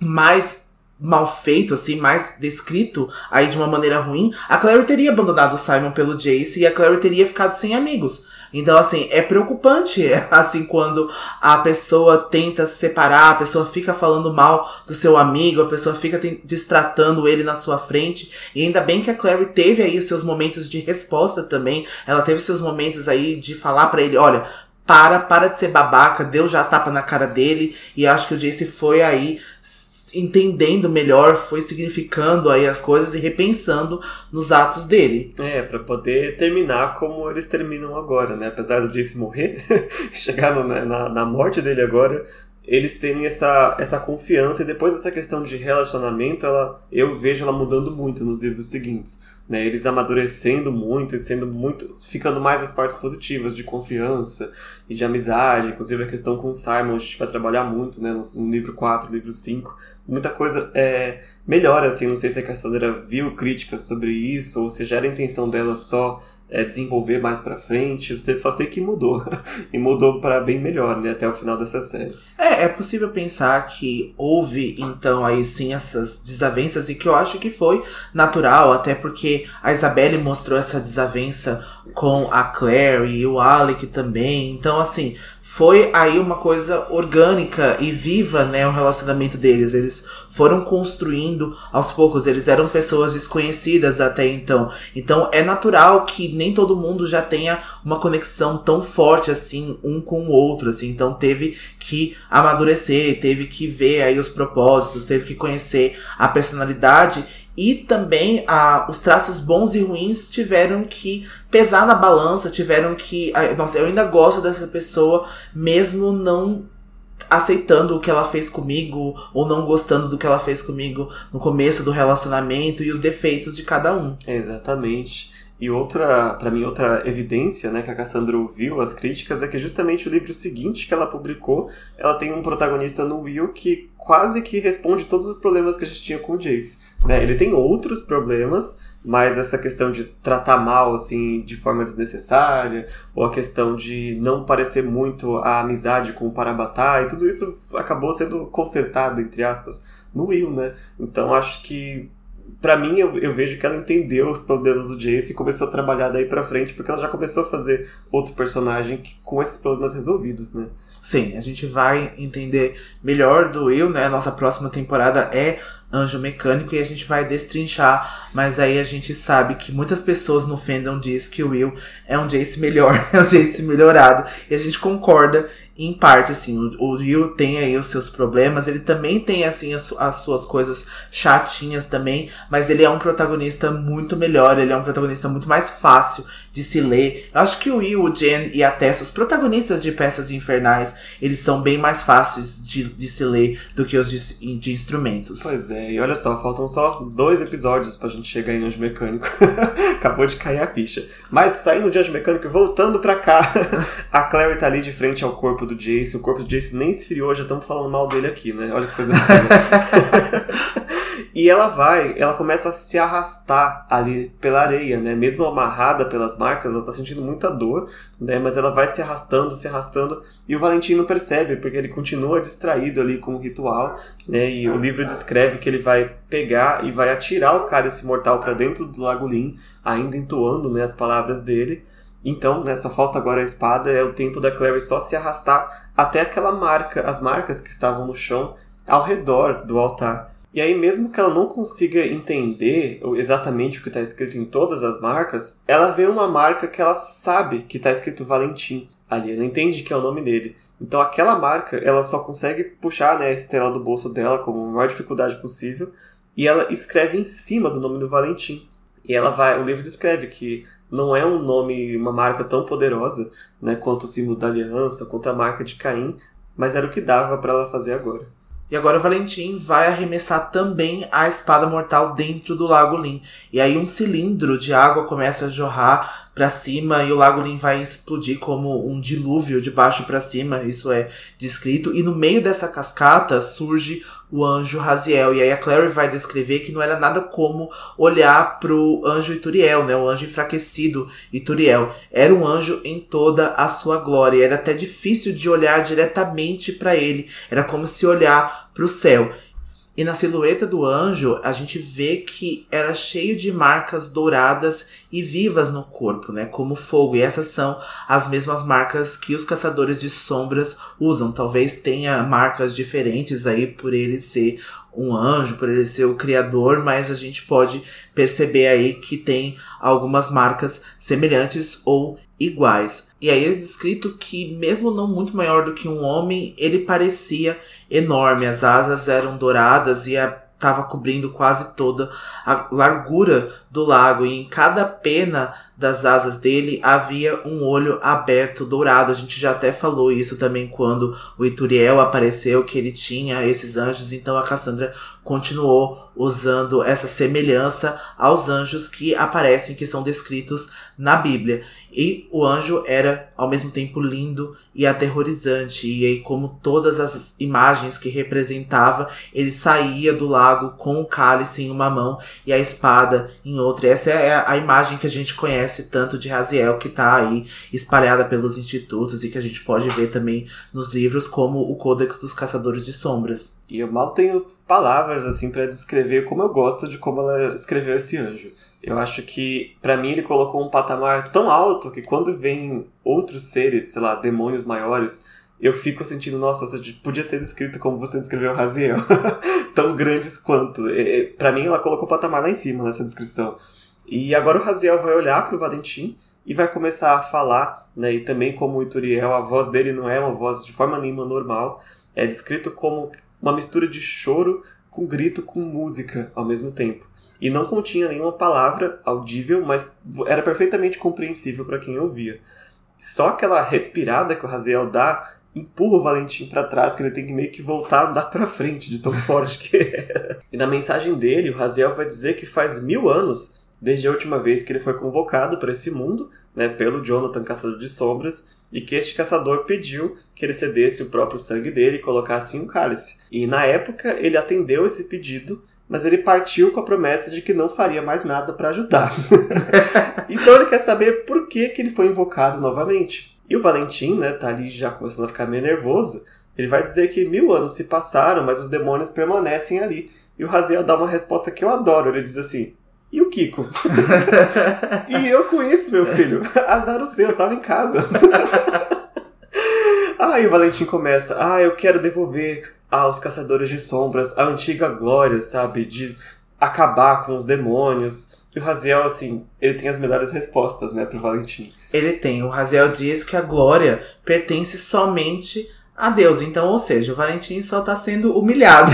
mais mal feito, assim, mais descrito aí de uma maneira ruim, a Clary teria abandonado o Simon pelo Jace e a Clary teria ficado sem amigos. Então, assim, é preocupante, *laughs* assim, quando a pessoa tenta se separar, a pessoa fica falando mal do seu amigo, a pessoa fica distratando ele na sua frente. E ainda bem que a Clary teve aí seus momentos de resposta também. Ela teve seus momentos aí de falar para ele, olha, para, para de ser babaca, deu já tapa na cara dele, e acho que o Jace foi aí entendendo melhor, foi significando aí as coisas e repensando nos atos dele. É, para poder terminar como eles terminam agora, né? Apesar do Jace morrer, *laughs* chegar no, né, na, na morte dele agora, eles terem essa, essa confiança e depois essa questão de relacionamento, ela, eu vejo ela mudando muito nos livros seguintes né, eles amadurecendo muito e sendo muito, ficando mais as partes positivas de confiança e de amizade, inclusive a questão com o Simon, a gente vai trabalhar muito, né, no, no livro 4, livro 5, muita coisa é, melhora, assim, não sei se a Caçadora viu críticas sobre isso, ou se já era a intenção dela só é, desenvolver mais para frente. Você só sei que mudou. *laughs* e mudou para bem melhor, né? Até o final dessa série. É, é possível pensar que houve, então, aí sim essas desavenças e que eu acho que foi natural, até porque a Isabelle mostrou essa desavença com a Claire e o Alec também. Então, assim, foi aí uma coisa orgânica e viva, né, o relacionamento deles. Eles foram construindo aos poucos, eles eram pessoas desconhecidas até então. Então é natural que nem todo mundo já tenha uma conexão tão forte assim um com o outro, assim. Então teve que amadurecer, teve que ver aí os propósitos, teve que conhecer a personalidade e também a, os traços bons e ruins tiveram que pesar na balança, tiveram que. Nossa, eu ainda gosto dessa pessoa, mesmo não aceitando o que ela fez comigo ou não gostando do que ela fez comigo no começo do relacionamento e os defeitos de cada um. exatamente. E outra, para mim, outra evidência, né, que a Cassandra ouviu as críticas é que justamente o livro seguinte que ela publicou, ela tem um protagonista no Will que quase que responde todos os problemas que a gente tinha com o Jace. Né? Ele tem outros problemas, mas essa questão de tratar mal assim de forma desnecessária, ou a questão de não parecer muito a amizade com o Parabatá, e tudo isso acabou sendo consertado, entre aspas, no Will, né? Então acho que para mim, eu, eu, vejo que ela entendeu os problemas do Jace e começou a trabalhar daí pra frente, porque ela já começou a fazer outro personagem que, com esses problemas resolvidos, né? Sim, a gente vai entender melhor do Will, né? A nossa próxima temporada é Anjo Mecânico e a gente vai destrinchar, mas aí a gente sabe que muitas pessoas no fandom diz que o Will é um Jace melhor, *laughs* é um Jace melhorado, e a gente concorda em parte, assim, o, Will tem aí os seus problemas, ele também tem, assim, as, as, suas coisas chatinhas também, mas ele é um protagonista muito melhor, ele é um protagonista muito mais fácil de se ler. Eu acho que o Will, o Jen e a Tessa, os protagonistas de Peças Infernais, eles são bem mais fáceis de, de se ler do que os de, de instrumentos. Pois é, e olha só, faltam só dois episódios pra gente chegar em Anjo Mecânico. *laughs* Acabou de cair a ficha. Mas saindo de Anjo Mecânico e voltando pra cá, *laughs* a Clary tá ali de frente ao corpo do Jace. O corpo do Jace nem esfriou, já estamos falando mal dele aqui, né? Olha que coisa *laughs* E ela vai, ela começa a se arrastar ali pela areia, né? Mesmo amarrada pelas marcas, ela tá sentindo muita dor, né? Mas ela vai se arrastando, se arrastando, e o Valentino percebe, porque ele continua distraído ali com o ritual, né? E o livro descreve que ele vai pegar e vai atirar o cálice mortal para dentro do Lago Lin, ainda entoando, né, as palavras dele. Então, né, só falta agora a espada, é o tempo da Clary só se arrastar até aquela marca, as marcas que estavam no chão ao redor do altar. E aí, mesmo que ela não consiga entender exatamente o que está escrito em todas as marcas, ela vê uma marca que ela sabe que está escrito Valentim ali, ela entende que é o nome dele. Então, aquela marca, ela só consegue puxar né, a estrela do bolso dela com a maior dificuldade possível e ela escreve em cima do nome do Valentim. E ela vai, o livro descreve que não é um nome, uma marca tão poderosa, né, quanto o símbolo da aliança, quanto a marca de Caim, mas era o que dava para ela fazer agora. E agora o Valentim vai arremessar também a espada mortal dentro do Lago Lin. E aí um cilindro de água começa a jorrar para cima e o Lago Lin vai explodir como um dilúvio de baixo para cima, isso é descrito. E no meio dessa cascata surge o anjo Raziel. E aí a Clary vai descrever que não era nada como olhar pro anjo Ituriel, né? O anjo enfraquecido Ituriel. Era um anjo em toda a sua glória. Era até difícil de olhar diretamente para ele. Era como se olhar pro céu. E na silhueta do anjo, a gente vê que era cheio de marcas douradas e vivas no corpo, né? Como fogo. E essas são as mesmas marcas que os caçadores de sombras usam. Talvez tenha marcas diferentes aí por ele ser um anjo, por ele ser o criador, mas a gente pode perceber aí que tem algumas marcas semelhantes ou iguais. E aí é descrito que, mesmo não muito maior do que um homem, ele parecia enorme. As asas eram douradas e estava cobrindo quase toda a largura do lago. E em cada pena das asas dele havia um olho aberto dourado. A gente já até falou isso também quando o Ituriel apareceu, que ele tinha esses anjos. Então a Cassandra continuou usando essa semelhança aos anjos que aparecem, que são descritos na Bíblia. E o anjo era ao mesmo tempo lindo e aterrorizante. E aí, como todas as imagens que representava, ele saía do lago com o cálice em uma mão e a espada em outra. E essa é a imagem que a gente conhece tanto de Raziel, que está aí espalhada pelos institutos e que a gente pode ver também nos livros, como o Codex dos Caçadores de Sombras. E eu mal tenho palavras assim para descrever como eu gosto de como ela escreveu esse anjo. Eu acho que para mim ele colocou um patamar tão alto que quando vem outros seres, sei lá, demônios maiores, eu fico sentindo, nossa, você podia ter descrito como você descreveu Raziel. *laughs* tão grandes quanto. para mim ela colocou o patamar lá em cima nessa descrição. E agora o Raziel vai olhar para o Valentim e vai começar a falar, né? E também como o Ituriel, a voz dele não é uma voz de forma nenhuma normal. É descrito como uma mistura de choro com grito com música ao mesmo tempo. E não continha nenhuma palavra audível, mas era perfeitamente compreensível para quem ouvia. Só aquela respirada que o Raziel dá empurra o Valentim para trás, que ele tem que meio que voltar a andar para frente de tão forte que *laughs* é. E na mensagem dele, o Raziel vai dizer que faz mil anos desde a última vez que ele foi convocado para esse mundo, né, pelo Jonathan Caçador de Sombras, e que este caçador pediu que ele cedesse o próprio sangue dele e colocasse em um cálice. E na época ele atendeu esse pedido, mas ele partiu com a promessa de que não faria mais nada para ajudar. *laughs* então ele quer saber por que, que ele foi invocado novamente. E o Valentim, né, tá ali já começando a ficar meio nervoso. Ele vai dizer que mil anos se passaram, mas os demônios permanecem ali. E o Raziel dá uma resposta que eu adoro. Ele diz assim: e o Kiko? *laughs* e eu com isso, meu filho. Azar o seu, eu tava em casa. *laughs* Aí o Valentim começa: Ah, eu quero devolver aos caçadores de sombras a antiga glória, sabe? De acabar com os demônios. E o Raziel, assim, ele tem as melhores respostas, né, pro Valentim. Ele tem. O Raziel diz que a glória pertence somente a Deus. Então, ou seja, o Valentim só está sendo humilhado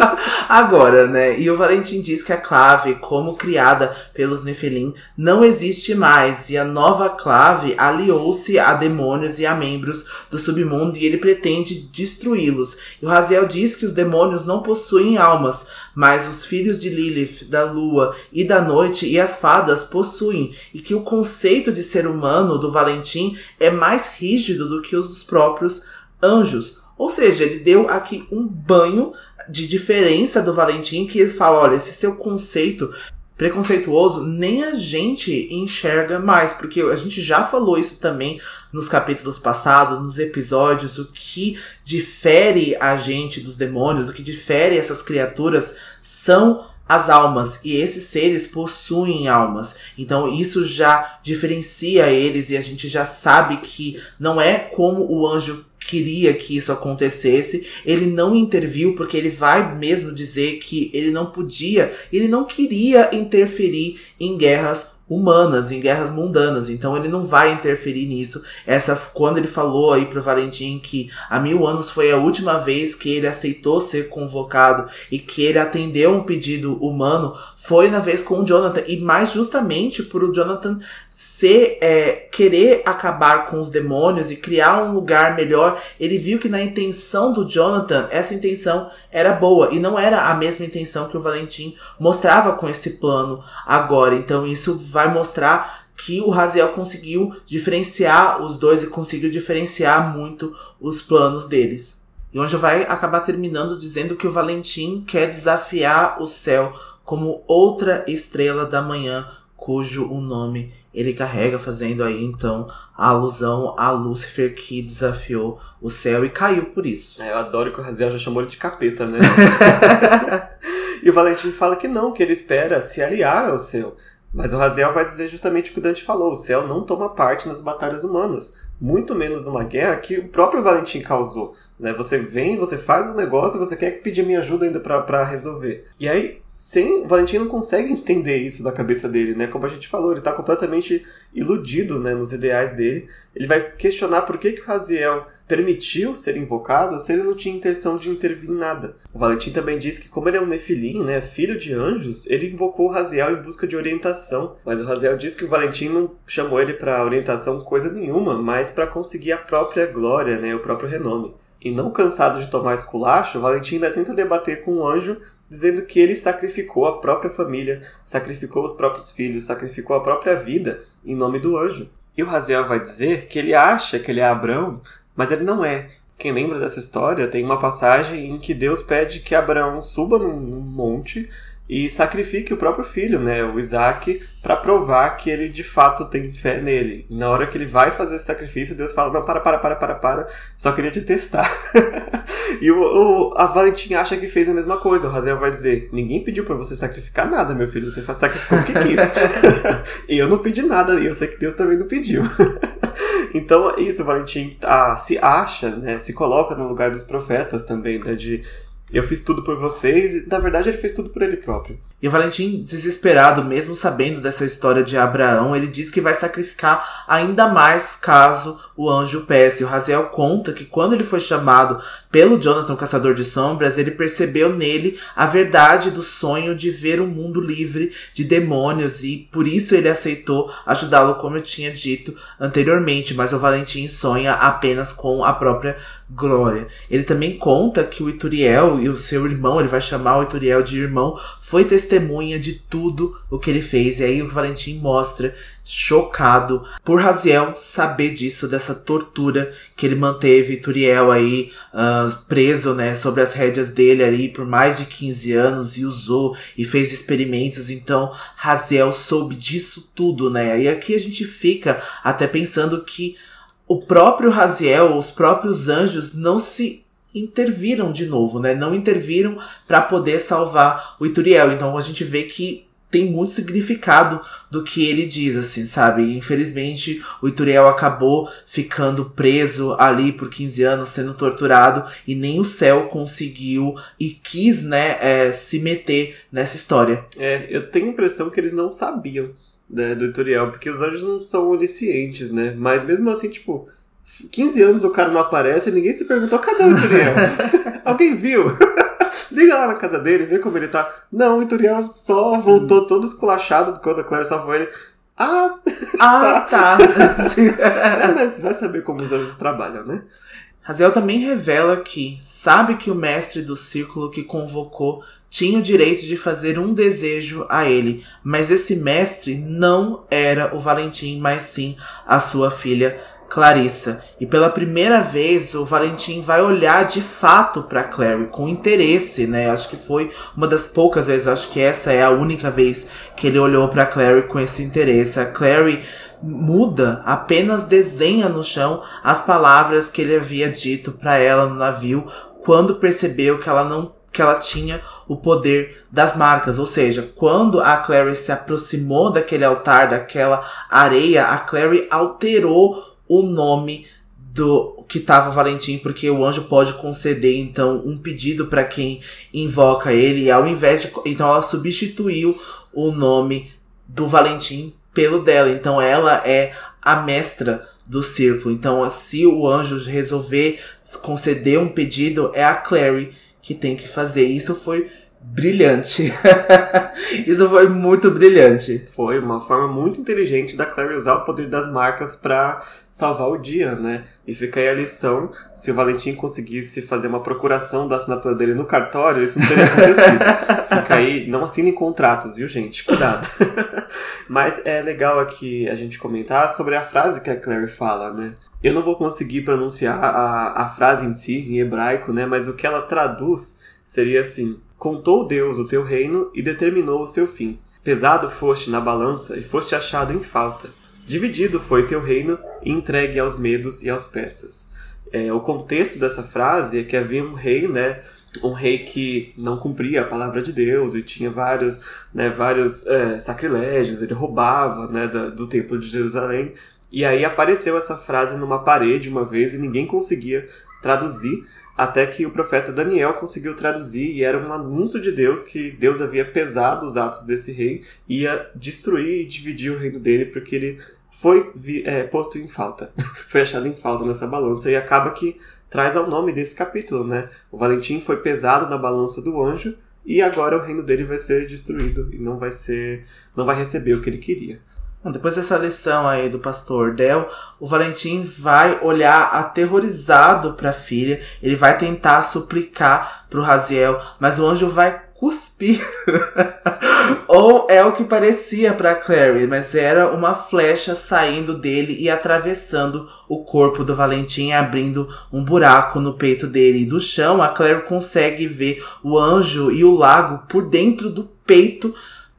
*laughs* agora, né? E o Valentim diz que a clave, como criada pelos Nefelim, não existe mais. E a nova clave aliou-se a demônios e a membros do submundo e ele pretende destruí-los. E o Raziel diz que os demônios não possuem almas, mas os filhos de Lilith, da lua e da noite e as fadas possuem. E que o conceito de ser humano do Valentim é mais rígido do que os dos próprios anjos. Ou seja, ele deu aqui um banho de diferença do Valentim, que ele fala: olha, esse seu conceito preconceituoso nem a gente enxerga mais, porque a gente já falou isso também nos capítulos passados, nos episódios, o que difere a gente dos demônios, o que difere essas criaturas são as almas e esses seres possuem almas. Então isso já diferencia eles e a gente já sabe que não é como o anjo queria que isso acontecesse. Ele não interviu porque ele vai mesmo dizer que ele não podia, ele não queria interferir em guerras humanas, em guerras mundanas. Então ele não vai interferir nisso. Essa quando ele falou aí pro Valentim que há mil anos foi a última vez que ele aceitou ser convocado e que ele atendeu um pedido humano, foi na vez com o Jonathan e mais justamente por o Jonathan ser é, querer acabar com os demônios e criar um lugar melhor. Ele viu que na intenção do Jonathan essa intenção era boa e não era a mesma intenção que o Valentim mostrava com esse plano agora. Então isso vai mostrar que o Raziel conseguiu diferenciar os dois e conseguiu diferenciar muito os planos deles. E onde vai acabar terminando dizendo que o Valentim quer desafiar o céu como outra estrela da manhã, cujo o nome ele carrega, fazendo aí então a alusão a Lúcifer que desafiou o céu e caiu por isso. É, eu adoro que o Raziel já chamou ele de capeta, né? *laughs* e o Valentim fala que não, que ele espera se aliar ao céu. Mas o Raziel vai dizer justamente o que o Dante falou: o céu não toma parte nas batalhas humanas, muito menos numa guerra que o próprio Valentim causou. Né? Você vem, você faz um negócio, você quer pedir minha ajuda ainda para resolver. E aí sem o Valentim não consegue *laughs* entender isso da cabeça dele, né? Como a gente falou, ele está completamente iludido, né, nos ideais dele. Ele vai questionar por que que o Raziel permitiu ser invocado se ele não tinha intenção de intervir em nada. O Valentim também diz que como ele é um Nefilim, né, filho de anjos, ele invocou o Raziel em busca de orientação. Mas o Raziel diz que o Valentim não chamou ele para orientação coisa nenhuma, mas para conseguir a própria glória, né, o próprio renome. E não cansado de tomar esculacho, Valentim ainda tenta debater com o anjo dizendo que ele sacrificou a própria família, sacrificou os próprios filhos, sacrificou a própria vida em nome do anjo. E o Raziel vai dizer que ele acha que ele é Abraão, mas ele não é. Quem lembra dessa história tem uma passagem em que Deus pede que Abraão suba num monte e sacrifique o próprio filho, né, o Isaac, para provar que ele de fato tem fé nele. E na hora que ele vai fazer esse sacrifício, Deus fala: Não, para, para, para, para, para, só queria te testar. *laughs* e o, o, a Valentim acha que fez a mesma coisa. O Razel vai dizer: Ninguém pediu para você sacrificar nada, meu filho, você sacrificou o que quis. *laughs* *laughs* e eu não pedi nada, e eu sei que Deus também não pediu. então, é isso, o Valentim ah, se acha, né, se coloca no lugar dos profetas também, né, de eu fiz tudo por vocês, e na verdade ele fez tudo por ele próprio. E Valentim, desesperado, mesmo sabendo dessa história de Abraão, ele diz que vai sacrificar ainda mais caso o anjo peça. O Raziel conta que quando ele foi chamado pelo Jonathan, caçador de sombras, ele percebeu nele a verdade do sonho de ver um mundo livre de demônios e por isso ele aceitou ajudá-lo, como eu tinha dito anteriormente. Mas o Valentim sonha apenas com a própria glória. Ele também conta que o Ituriel e o seu irmão, ele vai chamar o Ituriel de irmão, foi testemunha de tudo o que ele fez. E aí o Valentim mostra, chocado, por Raziel saber disso, dessa tortura que ele manteve Turiel aí uh, preso, né, sobre as rédeas dele ali por mais de 15 anos e usou e fez experimentos. Então Raziel soube disso tudo, né? E aqui a gente fica até pensando que o próprio Raziel, os próprios anjos não se interviram de novo, né? Não interviram para poder salvar o Ituriel. Então a gente vê que tem muito significado do que ele diz, assim, sabe? Infelizmente, o Ituriel acabou ficando preso ali por 15 anos, sendo torturado, e nem o céu conseguiu e quis, né, é, se meter nessa história. É, eu tenho a impressão que eles não sabiam né, do Ituriel, porque os anjos não são oniscientes, né? Mas mesmo assim, tipo, 15 anos o cara não aparece e ninguém se perguntou: cadê o Ituriel? *laughs* Alguém viu? *laughs* Liga lá na casa dele, vê como ele tá. Não, o Ituriel só voltou hum. todo esculachado quando a Claire salvou ele. Ah, *laughs* ah tá. tá. é, mas vai saber como os anjos trabalham, né? Raziel também revela que sabe que o mestre do círculo que convocou tinha o direito de fazer um desejo a ele, mas esse mestre não era o Valentim, mas sim a sua filha Clarissa. E pela primeira vez o Valentim vai olhar de fato para Clary com interesse, né? Acho que foi uma das poucas vezes, acho que essa é a única vez que ele olhou para Clary com esse interesse. A Clary muda, apenas desenha no chão as palavras que ele havia dito para ela no navio quando percebeu que ela não que ela tinha o poder das marcas, ou seja, quando a Clary se aproximou daquele altar, daquela areia, a Clary alterou o nome do que tava Valentim, porque o anjo pode conceder então um pedido para quem invoca ele, e ao invés de então ela substituiu o nome do Valentim pelo dela. Então ela é a mestra do círculo. Então, se o anjo resolver conceder um pedido, é a Clary que tem que fazer. Isso foi brilhante. *laughs* Isso foi muito brilhante. Foi uma forma muito inteligente da Clary usar o poder das marcas para salvar o dia, né? E fica aí a lição: se o Valentim conseguisse fazer uma procuração da assinatura dele no cartório, isso não teria acontecido. *laughs* fica aí, não assinem contratos, viu, gente? Cuidado. *laughs* Mas é legal aqui a gente comentar sobre a frase que a Clary fala, né? Eu não vou conseguir pronunciar a, a frase em si, em hebraico, né? Mas o que ela traduz seria assim: Contou Deus o teu reino e determinou o seu fim. Pesado foste na balança e foste achado em falta. Dividido foi teu reino e entregue aos medos e aos persas. É, o contexto dessa frase é que havia um rei, né, um rei que não cumpria a palavra de Deus e tinha vários, né, vários é, sacrilégios, ele roubava né, do, do templo de Jerusalém. E aí apareceu essa frase numa parede uma vez e ninguém conseguia traduzir até que o profeta Daniel conseguiu traduzir e era um anúncio de Deus que Deus havia pesado os atos desse rei ia destruir e dividir o reino dele porque ele foi é, posto em falta, *laughs* foi achado em falta nessa balança e acaba que traz ao nome desse capítulo, né? O Valentim foi pesado na balança do anjo e agora o reino dele vai ser destruído e não vai ser, não vai receber o que ele queria. Depois dessa lição aí do pastor Del, o Valentim vai olhar aterrorizado para a filha. Ele vai tentar suplicar para o Raziel, mas o anjo vai cuspir. *laughs* Ou é o que parecia para Clary, mas era uma flecha saindo dele e atravessando o corpo do Valentim, abrindo um buraco no peito dele. E do chão, a Clary consegue ver o anjo e o lago por dentro do peito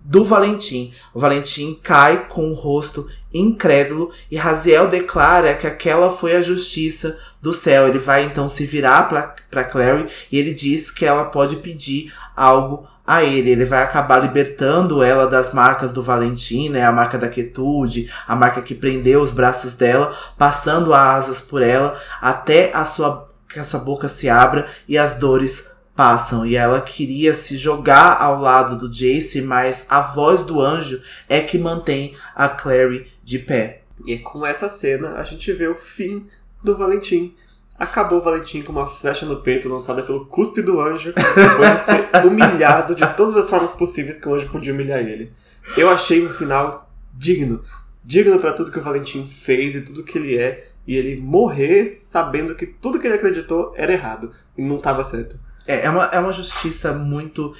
do Valentim. O Valentim cai com o rosto incrédulo e Raziel declara que aquela foi a justiça do céu. Ele vai então se virar para Clary e ele diz que ela pode pedir algo a ele. Ele vai acabar libertando ela das marcas do Valentim, né? A marca da quietude, a marca que prendeu os braços dela, passando asas por ela até a sua, que a sua boca se abra e as dores passam e ela queria se jogar ao lado do Jace, mas a voz do anjo é que mantém a Clary de pé. E com essa cena a gente vê o fim do Valentim. Acabou o Valentim com uma flecha no peito lançada pelo cuspe do anjo, depois de ser *laughs* humilhado de todas as formas possíveis que o anjo podia humilhar ele. Eu achei um final digno. Digno para tudo que o Valentim fez e tudo que ele é. E ele morrer sabendo que tudo que ele acreditou era errado e não estava certo. É, é, uma, é uma justiça muito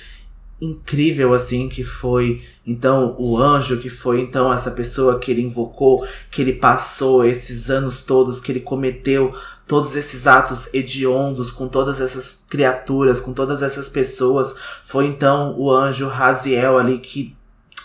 incrível assim que foi então o anjo que foi então essa pessoa que ele invocou que ele passou esses anos todos que ele cometeu todos esses atos hediondos com todas essas criaturas com todas essas pessoas foi então o anjo Raziel ali que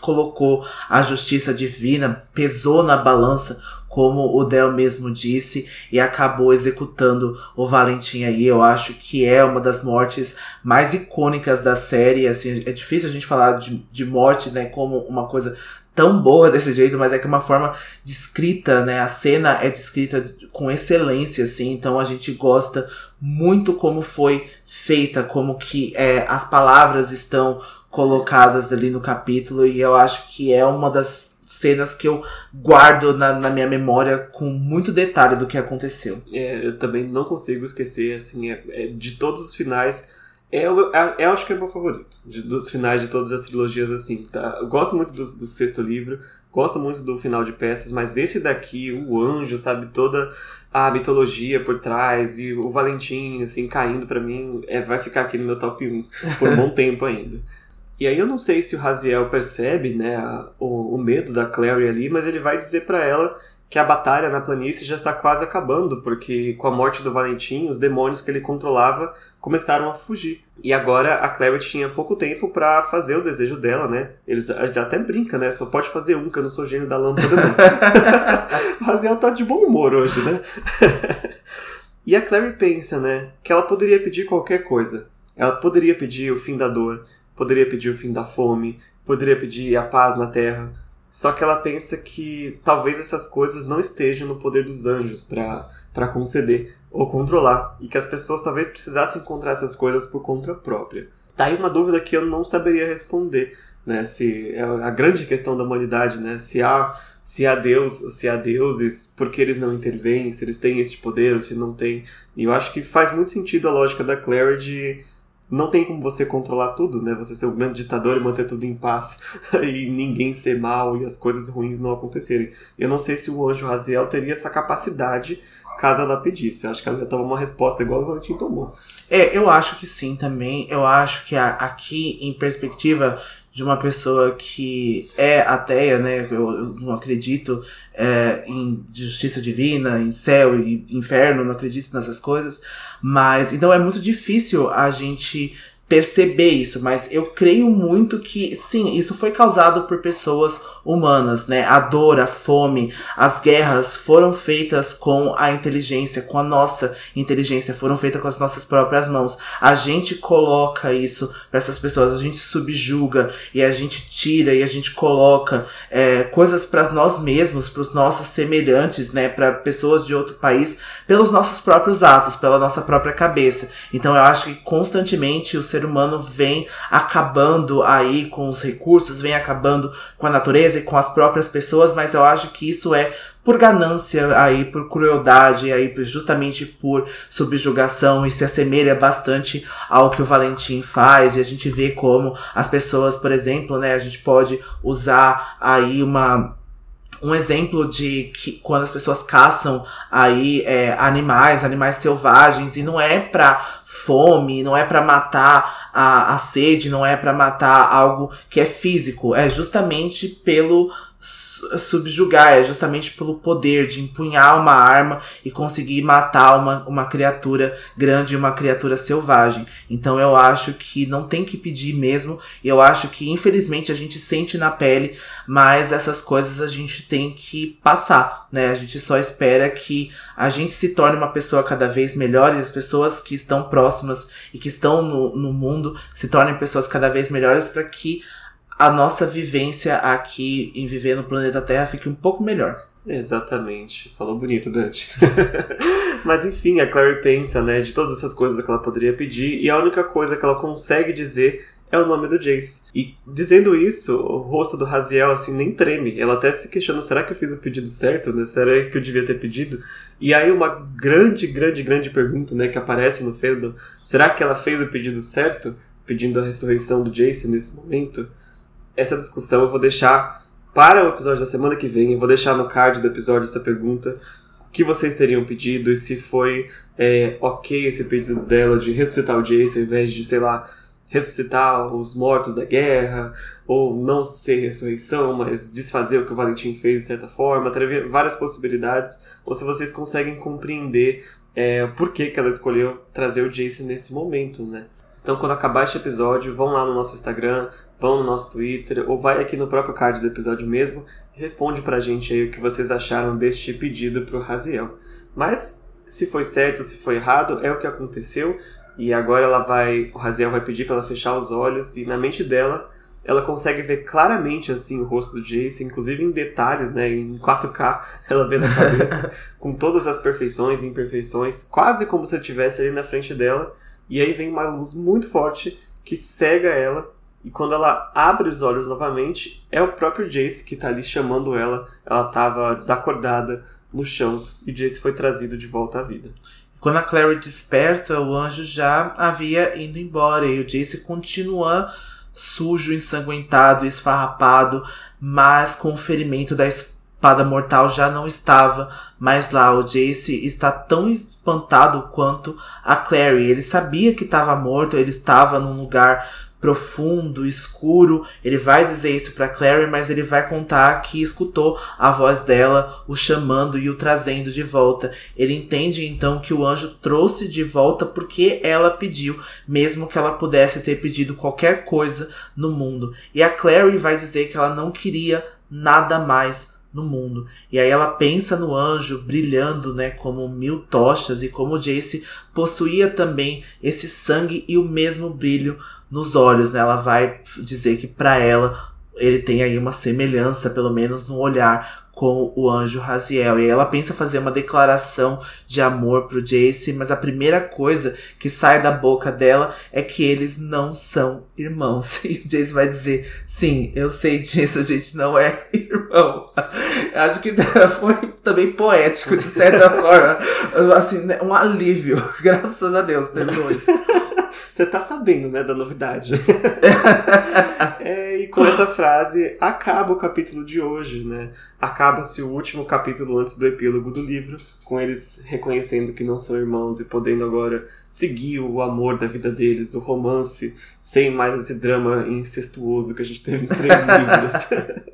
colocou a justiça divina pesou na balança como o Del mesmo disse, e acabou executando o Valentim aí. Eu acho que é uma das mortes mais icônicas da série. Assim, é difícil a gente falar de, de morte, né, como uma coisa tão boa desse jeito, mas é que é uma forma descrita, né? A cena é descrita com excelência, assim, então a gente gosta muito como foi feita, como que é, as palavras estão colocadas ali no capítulo, e eu acho que é uma das cenas que eu guardo na, na, minha memória com muito detalhe do que aconteceu. É, eu também não consigo esquecer, assim, é, é, de todos os finais. É, é, é, acho que é o meu favorito, de, dos finais de todas as trilogias, assim. Tá? Eu gosto muito do, do sexto livro, gosto muito do final de peças, mas esse daqui, o anjo, sabe, toda a mitologia por trás e o Valentim, assim, caindo para mim, é, vai ficar aqui no meu top 1 por um bom *laughs* tempo ainda. E aí eu não sei se o Raziel percebe, né, a, o, o, medo da Clary ali, mas ele vai dizer para ela que a batalha na planície já está quase acabando, porque com a morte do Valentim, os demônios que ele controlava começaram a fugir. E agora a Clary tinha pouco tempo para fazer o desejo dela, né? Eles até brinca, né? Só pode fazer um, que eu não sou gênio da lâmpada, não. *laughs* Raziel tá de bom humor hoje, né? *laughs* e a Clary pensa, né, que ela poderia pedir qualquer coisa. Ela poderia pedir o fim da dor, poderia pedir o fim da fome, poderia pedir a paz na terra. Só que ela pensa que talvez essas coisas não estejam no poder dos anjos para conceder. ou controlar, e que as pessoas talvez precisassem encontrar essas coisas por conta própria. Tá aí uma dúvida que eu não saberia responder, né? Se é a grande questão da humanidade, né? Se há se há Deus, se há deuses, por que eles não intervêm, se eles têm esse poder se não têm. E eu acho que faz muito sentido a lógica da Claire de não tem como você controlar tudo, né? Você ser o grande ditador e manter tudo em paz *laughs* e ninguém ser mal e as coisas ruins não acontecerem. Eu não sei se o anjo Raziel teria essa capacidade caso ela pedisse. Eu acho que ela ia tomar uma resposta igual o Valentim tomou. É, eu acho que sim também. Eu acho que aqui, em perspectiva de uma pessoa que é ateia, né? Eu, eu não acredito é, em justiça divina, em céu e inferno, não acredito nessas coisas. Mas então é muito difícil a gente perceber isso, mas eu creio muito que sim, isso foi causado por pessoas humanas, né? A dor, a fome, as guerras foram feitas com a inteligência, com a nossa inteligência, foram feitas com as nossas próprias mãos. A gente coloca isso para essas pessoas, a gente subjuga e a gente tira e a gente coloca é, coisas para nós mesmos, para os nossos semelhantes, né? Para pessoas de outro país, pelos nossos próprios atos, pela nossa própria cabeça. Então eu acho que constantemente o ser ser humano vem acabando aí com os recursos, vem acabando com a natureza e com as próprias pessoas, mas eu acho que isso é por ganância aí, por crueldade aí, justamente por subjugação e se assemelha bastante ao que o Valentim faz e a gente vê como as pessoas, por exemplo, né, a gente pode usar aí uma um exemplo de que quando as pessoas caçam aí é, animais, animais selvagens, e não é pra fome, não é para matar a, a sede, não é para matar algo que é físico, é justamente pelo subjugar, é justamente pelo poder de empunhar uma arma e conseguir matar uma, uma criatura grande, uma criatura selvagem. Então eu acho que não tem que pedir mesmo, eu acho que infelizmente a gente sente na pele, mas essas coisas a gente tem que passar, né? A gente só espera que a gente se torne uma pessoa cada vez melhor e as pessoas que estão próximas e que estão no, no mundo se tornem pessoas cada vez melhores para que a nossa vivência aqui em viver no planeta Terra fique um pouco melhor. Exatamente. Falou bonito, Dante. *laughs* Mas enfim, a Clary pensa, né, de todas essas coisas que ela poderia pedir, e a única coisa que ela consegue dizer é o nome do Jace. E dizendo isso, o rosto do Raziel assim nem treme. Ela até se questiona: será que eu fiz o pedido certo? Né? Será isso que eu devia ter pedido? E aí uma grande, grande, grande pergunta, né, que aparece no fandom: será que ela fez o pedido certo, pedindo a ressurreição do Jace nesse momento? Essa discussão eu vou deixar para o episódio da semana que vem. Eu vou deixar no card do episódio essa pergunta. Que vocês teriam pedido e se foi é, ok esse pedido dela de ressuscitar o Jason ao invés de, sei lá, ressuscitar os mortos da guerra, ou não ser ressurreição, mas desfazer o que o Valentim fez de certa forma, ter várias possibilidades, ou se vocês conseguem compreender é, por que, que ela escolheu trazer o Jason nesse momento, né? Então, quando acabar este episódio, vão lá no nosso Instagram, vão no nosso Twitter, ou vai aqui no próprio card do episódio mesmo, e responde pra gente aí o que vocês acharam deste pedido pro Raziel. Mas, se foi certo, se foi errado, é o que aconteceu, e agora ela vai, o Raziel vai pedir para ela fechar os olhos, e na mente dela, ela consegue ver claramente assim o rosto do Jace, inclusive em detalhes, né, em 4K, *laughs* ela vê na cabeça, *laughs* com todas as perfeições e imperfeições, quase como se ele estivesse ali na frente dela, e aí vem uma luz muito forte que cega ela. E quando ela abre os olhos novamente, é o próprio Jace que está ali chamando ela. Ela estava desacordada no chão e Jace foi trazido de volta à vida. Quando a Clary desperta, o anjo já havia ido embora e o Jace continua sujo, ensanguentado, esfarrapado, mas com o ferimento da espada espada mortal já não estava mais lá. O Jace está tão espantado quanto a Clary. Ele sabia que estava morto, ele estava num lugar profundo, escuro. Ele vai dizer isso para Clary, mas ele vai contar que escutou a voz dela o chamando e o trazendo de volta. Ele entende então que o anjo trouxe de volta porque ela pediu, mesmo que ela pudesse ter pedido qualquer coisa no mundo. E a Clary vai dizer que ela não queria nada mais no mundo. E aí ela pensa no anjo brilhando, né, como mil tochas e como Jace possuía também esse sangue e o mesmo brilho nos olhos, né? Ela vai dizer que para ela ele tem aí uma semelhança, pelo menos no olhar, com o anjo Raziel. E ela pensa fazer uma declaração de amor pro Jace, mas a primeira coisa que sai da boca dela é que eles não são irmãos. *laughs* E o Jace vai dizer: Sim, eu sei disso, a gente não é *laughs* irmão. Acho que *laughs* foi também poético, de certa forma. Assim, né, um alívio. Graças a Deus, isso. Você tá sabendo, né, da novidade. é, e com essa frase acaba o capítulo de hoje, né? Acaba-se o último capítulo antes do epílogo do livro, com eles reconhecendo que não são irmãos e podendo agora seguir o amor da vida deles, o romance, sem mais esse drama incestuoso que a gente teve em três *laughs* livros.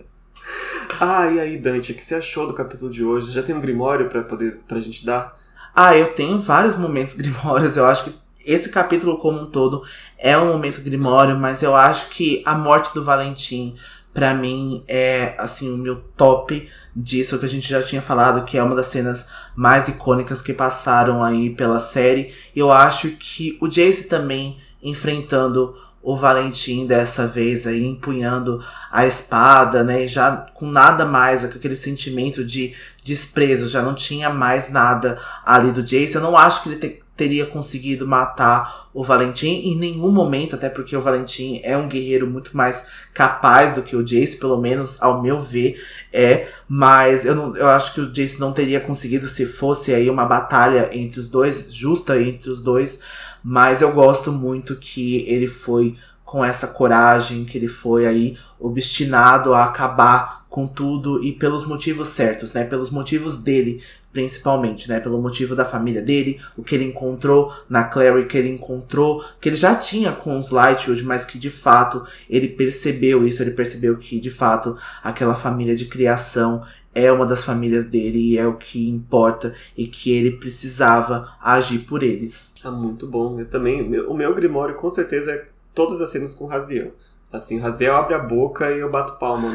*laughs* ah, e aí, Dante, o que você achou do capítulo de hoje? Já tem um grimório para poder pra gente dar? Ah, eu tenho vários momentos *laughs* grimórios. Eu acho que esse capítulo como um todo é um momento grimório, mas eu acho que a morte do Valentim para mim é assim o meu top disso que a gente já tinha falado, que é uma das cenas mais icônicas que passaram aí pela série. Eu acho que o Jace também enfrentando o Valentim dessa vez aí empunhando a espada, né, já com nada mais, aquele sentimento de desprezo, já não tinha mais nada ali do Jace. Eu não acho que ele te, teria conseguido matar o Valentim em nenhum momento, até porque o Valentim é um guerreiro muito mais capaz do que o Jace, pelo menos ao meu ver é, mas eu, não, eu acho que o Jace não teria conseguido se fosse aí uma batalha entre os dois, justa entre os dois, mas eu gosto muito que ele foi com essa coragem, que ele foi aí obstinado a acabar com tudo e pelos motivos certos, né? Pelos motivos dele, principalmente, né? Pelo motivo da família dele, o que ele encontrou na Clary, que ele encontrou, que ele já tinha com os Lightwood, mas que de fato ele percebeu isso, ele percebeu que de fato aquela família de criação é uma das famílias dele e é o que importa e que ele precisava agir por eles. Ah, muito bom. Eu também, o meu Grimório com certeza é todas as cenas com Raziel. Assim, Raziel abre a boca e eu bato palma. *laughs*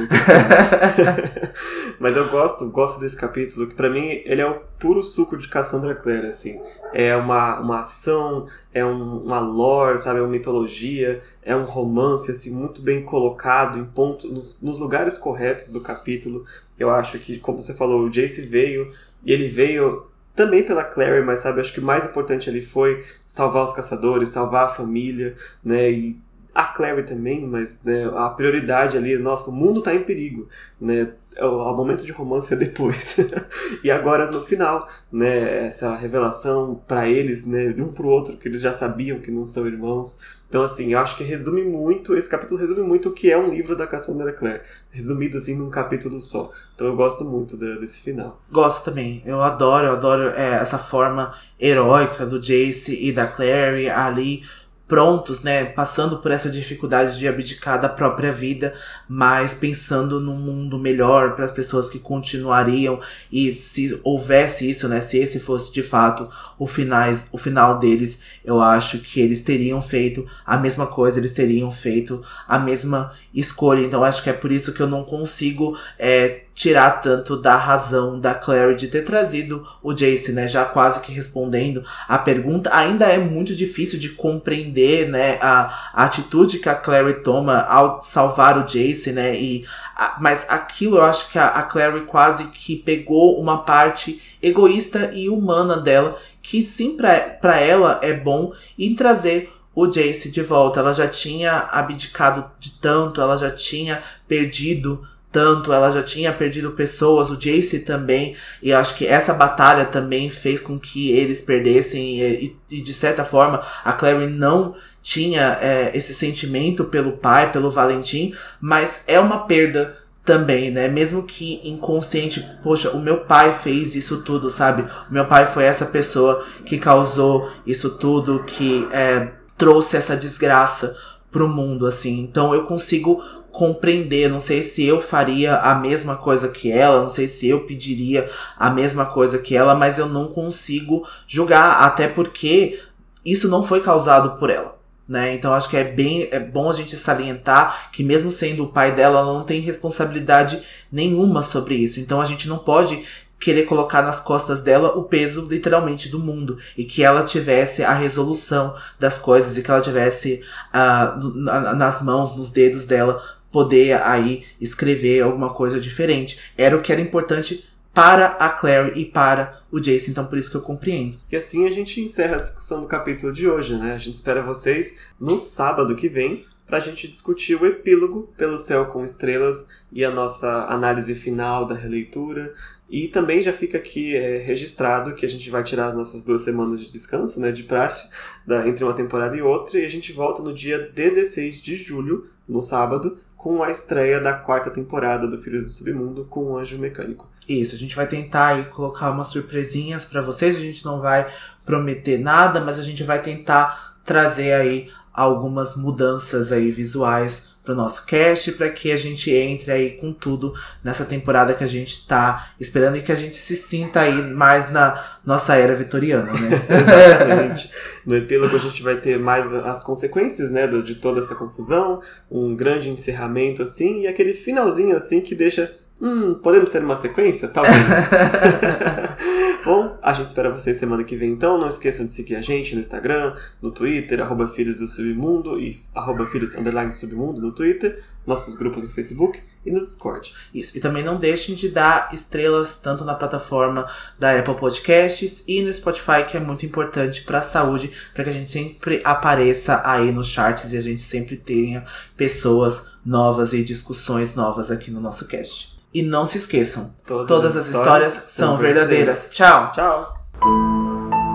Mas eu gosto, gosto desse capítulo, que para mim ele é o puro suco de Cassandra Clare, assim. É uma, uma ação, é um, uma lore, sabe? É uma mitologia, é um romance, assim, muito bem colocado em ponto, nos, nos lugares corretos do capítulo. Eu acho que, como você falou, o Jace veio, e ele veio também pela Clary, mas sabe, acho que o mais importante ali foi salvar os caçadores, salvar a família, né, e a Clary também, mas né, a prioridade ali, nossa, o mundo está em perigo, né, é o, momento de romance é depois. *laughs* e agora no final, né, essa revelação para eles, né, de um pro outro, que eles já sabiam que não são irmãos. Então, assim, eu acho que resume muito, esse capítulo resume muito o que é um livro da Cassandra Clare, resumido assim num capítulo só. Então eu gosto muito de, desse final. Gosto também. Eu adoro, eu adoro é, essa forma heróica do Jace e da Clary ali prontos, né, passando por essa dificuldade de abdicar da própria vida, mas pensando num mundo melhor para as pessoas que continuariam e se houvesse isso, né, se esse fosse de fato o finais, o final deles, eu acho que eles teriam feito a mesma coisa, eles teriam feito a mesma escolha. Então acho que é por isso que eu não consigo é, tirar tanto da razão da Clary de ter trazido o Jace, né? Já quase que respondendo a pergunta. Ainda é muito difícil de compreender, né? A, a atitude que a Clary toma ao salvar o Jace, né? E, a, mas aquilo eu acho que a, a Clary quase que pegou uma parte egoísta e humana dela, que sim, pra ela é bom, em trazer o Jace de volta. Ela já tinha abdicado de tanto, ela já tinha perdido tanto, ela já tinha perdido pessoas, o Jace também, e acho que essa batalha também fez com que eles perdessem, e, e de certa forma a Clary não tinha é, esse sentimento pelo pai, pelo Valentim, mas é uma perda também, né? Mesmo que inconsciente, poxa, o meu pai fez isso tudo, sabe? O meu pai foi essa pessoa que causou isso tudo, que é, trouxe essa desgraça pro mundo, assim. Então eu consigo compreender. Não sei se eu faria a mesma coisa que ela, não sei se eu pediria a mesma coisa que ela, mas eu não consigo julgar, até porque isso não foi causado por ela. Né? Então acho que é bem é bom a gente salientar que mesmo sendo o pai dela, ela não tem responsabilidade nenhuma sobre isso. Então a gente não pode querer colocar nas costas dela o peso literalmente do mundo e que ela tivesse a resolução das coisas e que ela tivesse uh, nas mãos, nos dedos dela poder aí escrever alguma coisa diferente. Era o que era importante para a Clary e para o Jason, então por isso que eu compreendo. E assim a gente encerra a discussão do capítulo de hoje, né? A gente espera vocês no sábado que vem para a gente discutir o epílogo pelo céu com estrelas e a nossa análise final da releitura. E também já fica aqui é, registrado que a gente vai tirar as nossas duas semanas de descanso, né, de praxe, da, entre uma temporada e outra, e a gente volta no dia 16 de julho, no sábado, com a estreia da quarta temporada do Filhos do Submundo com o Anjo Mecânico. Isso, a gente vai tentar aí colocar umas surpresinhas para vocês. A gente não vai prometer nada, mas a gente vai tentar trazer aí algumas mudanças aí visuais pro nosso cast para que a gente entre aí com tudo nessa temporada que a gente tá esperando e que a gente se sinta aí mais na nossa era vitoriana, né? *laughs* Exatamente. *laughs* No epílogo a gente vai ter mais as consequências, né, de toda essa confusão, um grande encerramento assim e aquele finalzinho assim que deixa Hum, podemos ter uma sequência? Talvez. *laughs* Bom, a gente espera vocês semana que vem então. Não esqueçam de seguir a gente no Instagram, no Twitter, arroba Filhos do Submundo e arroba Filhos Submundo no Twitter, nossos grupos no Facebook e no Discord. Isso. E também não deixem de dar estrelas tanto na plataforma da Apple Podcasts e no Spotify, que é muito importante para a saúde, para que a gente sempre apareça aí nos charts e a gente sempre tenha pessoas novas e discussões novas aqui no nosso cast. E não se esqueçam, todas, todas as histórias, histórias são verdadeiras. verdadeiras. Tchau. Tchau.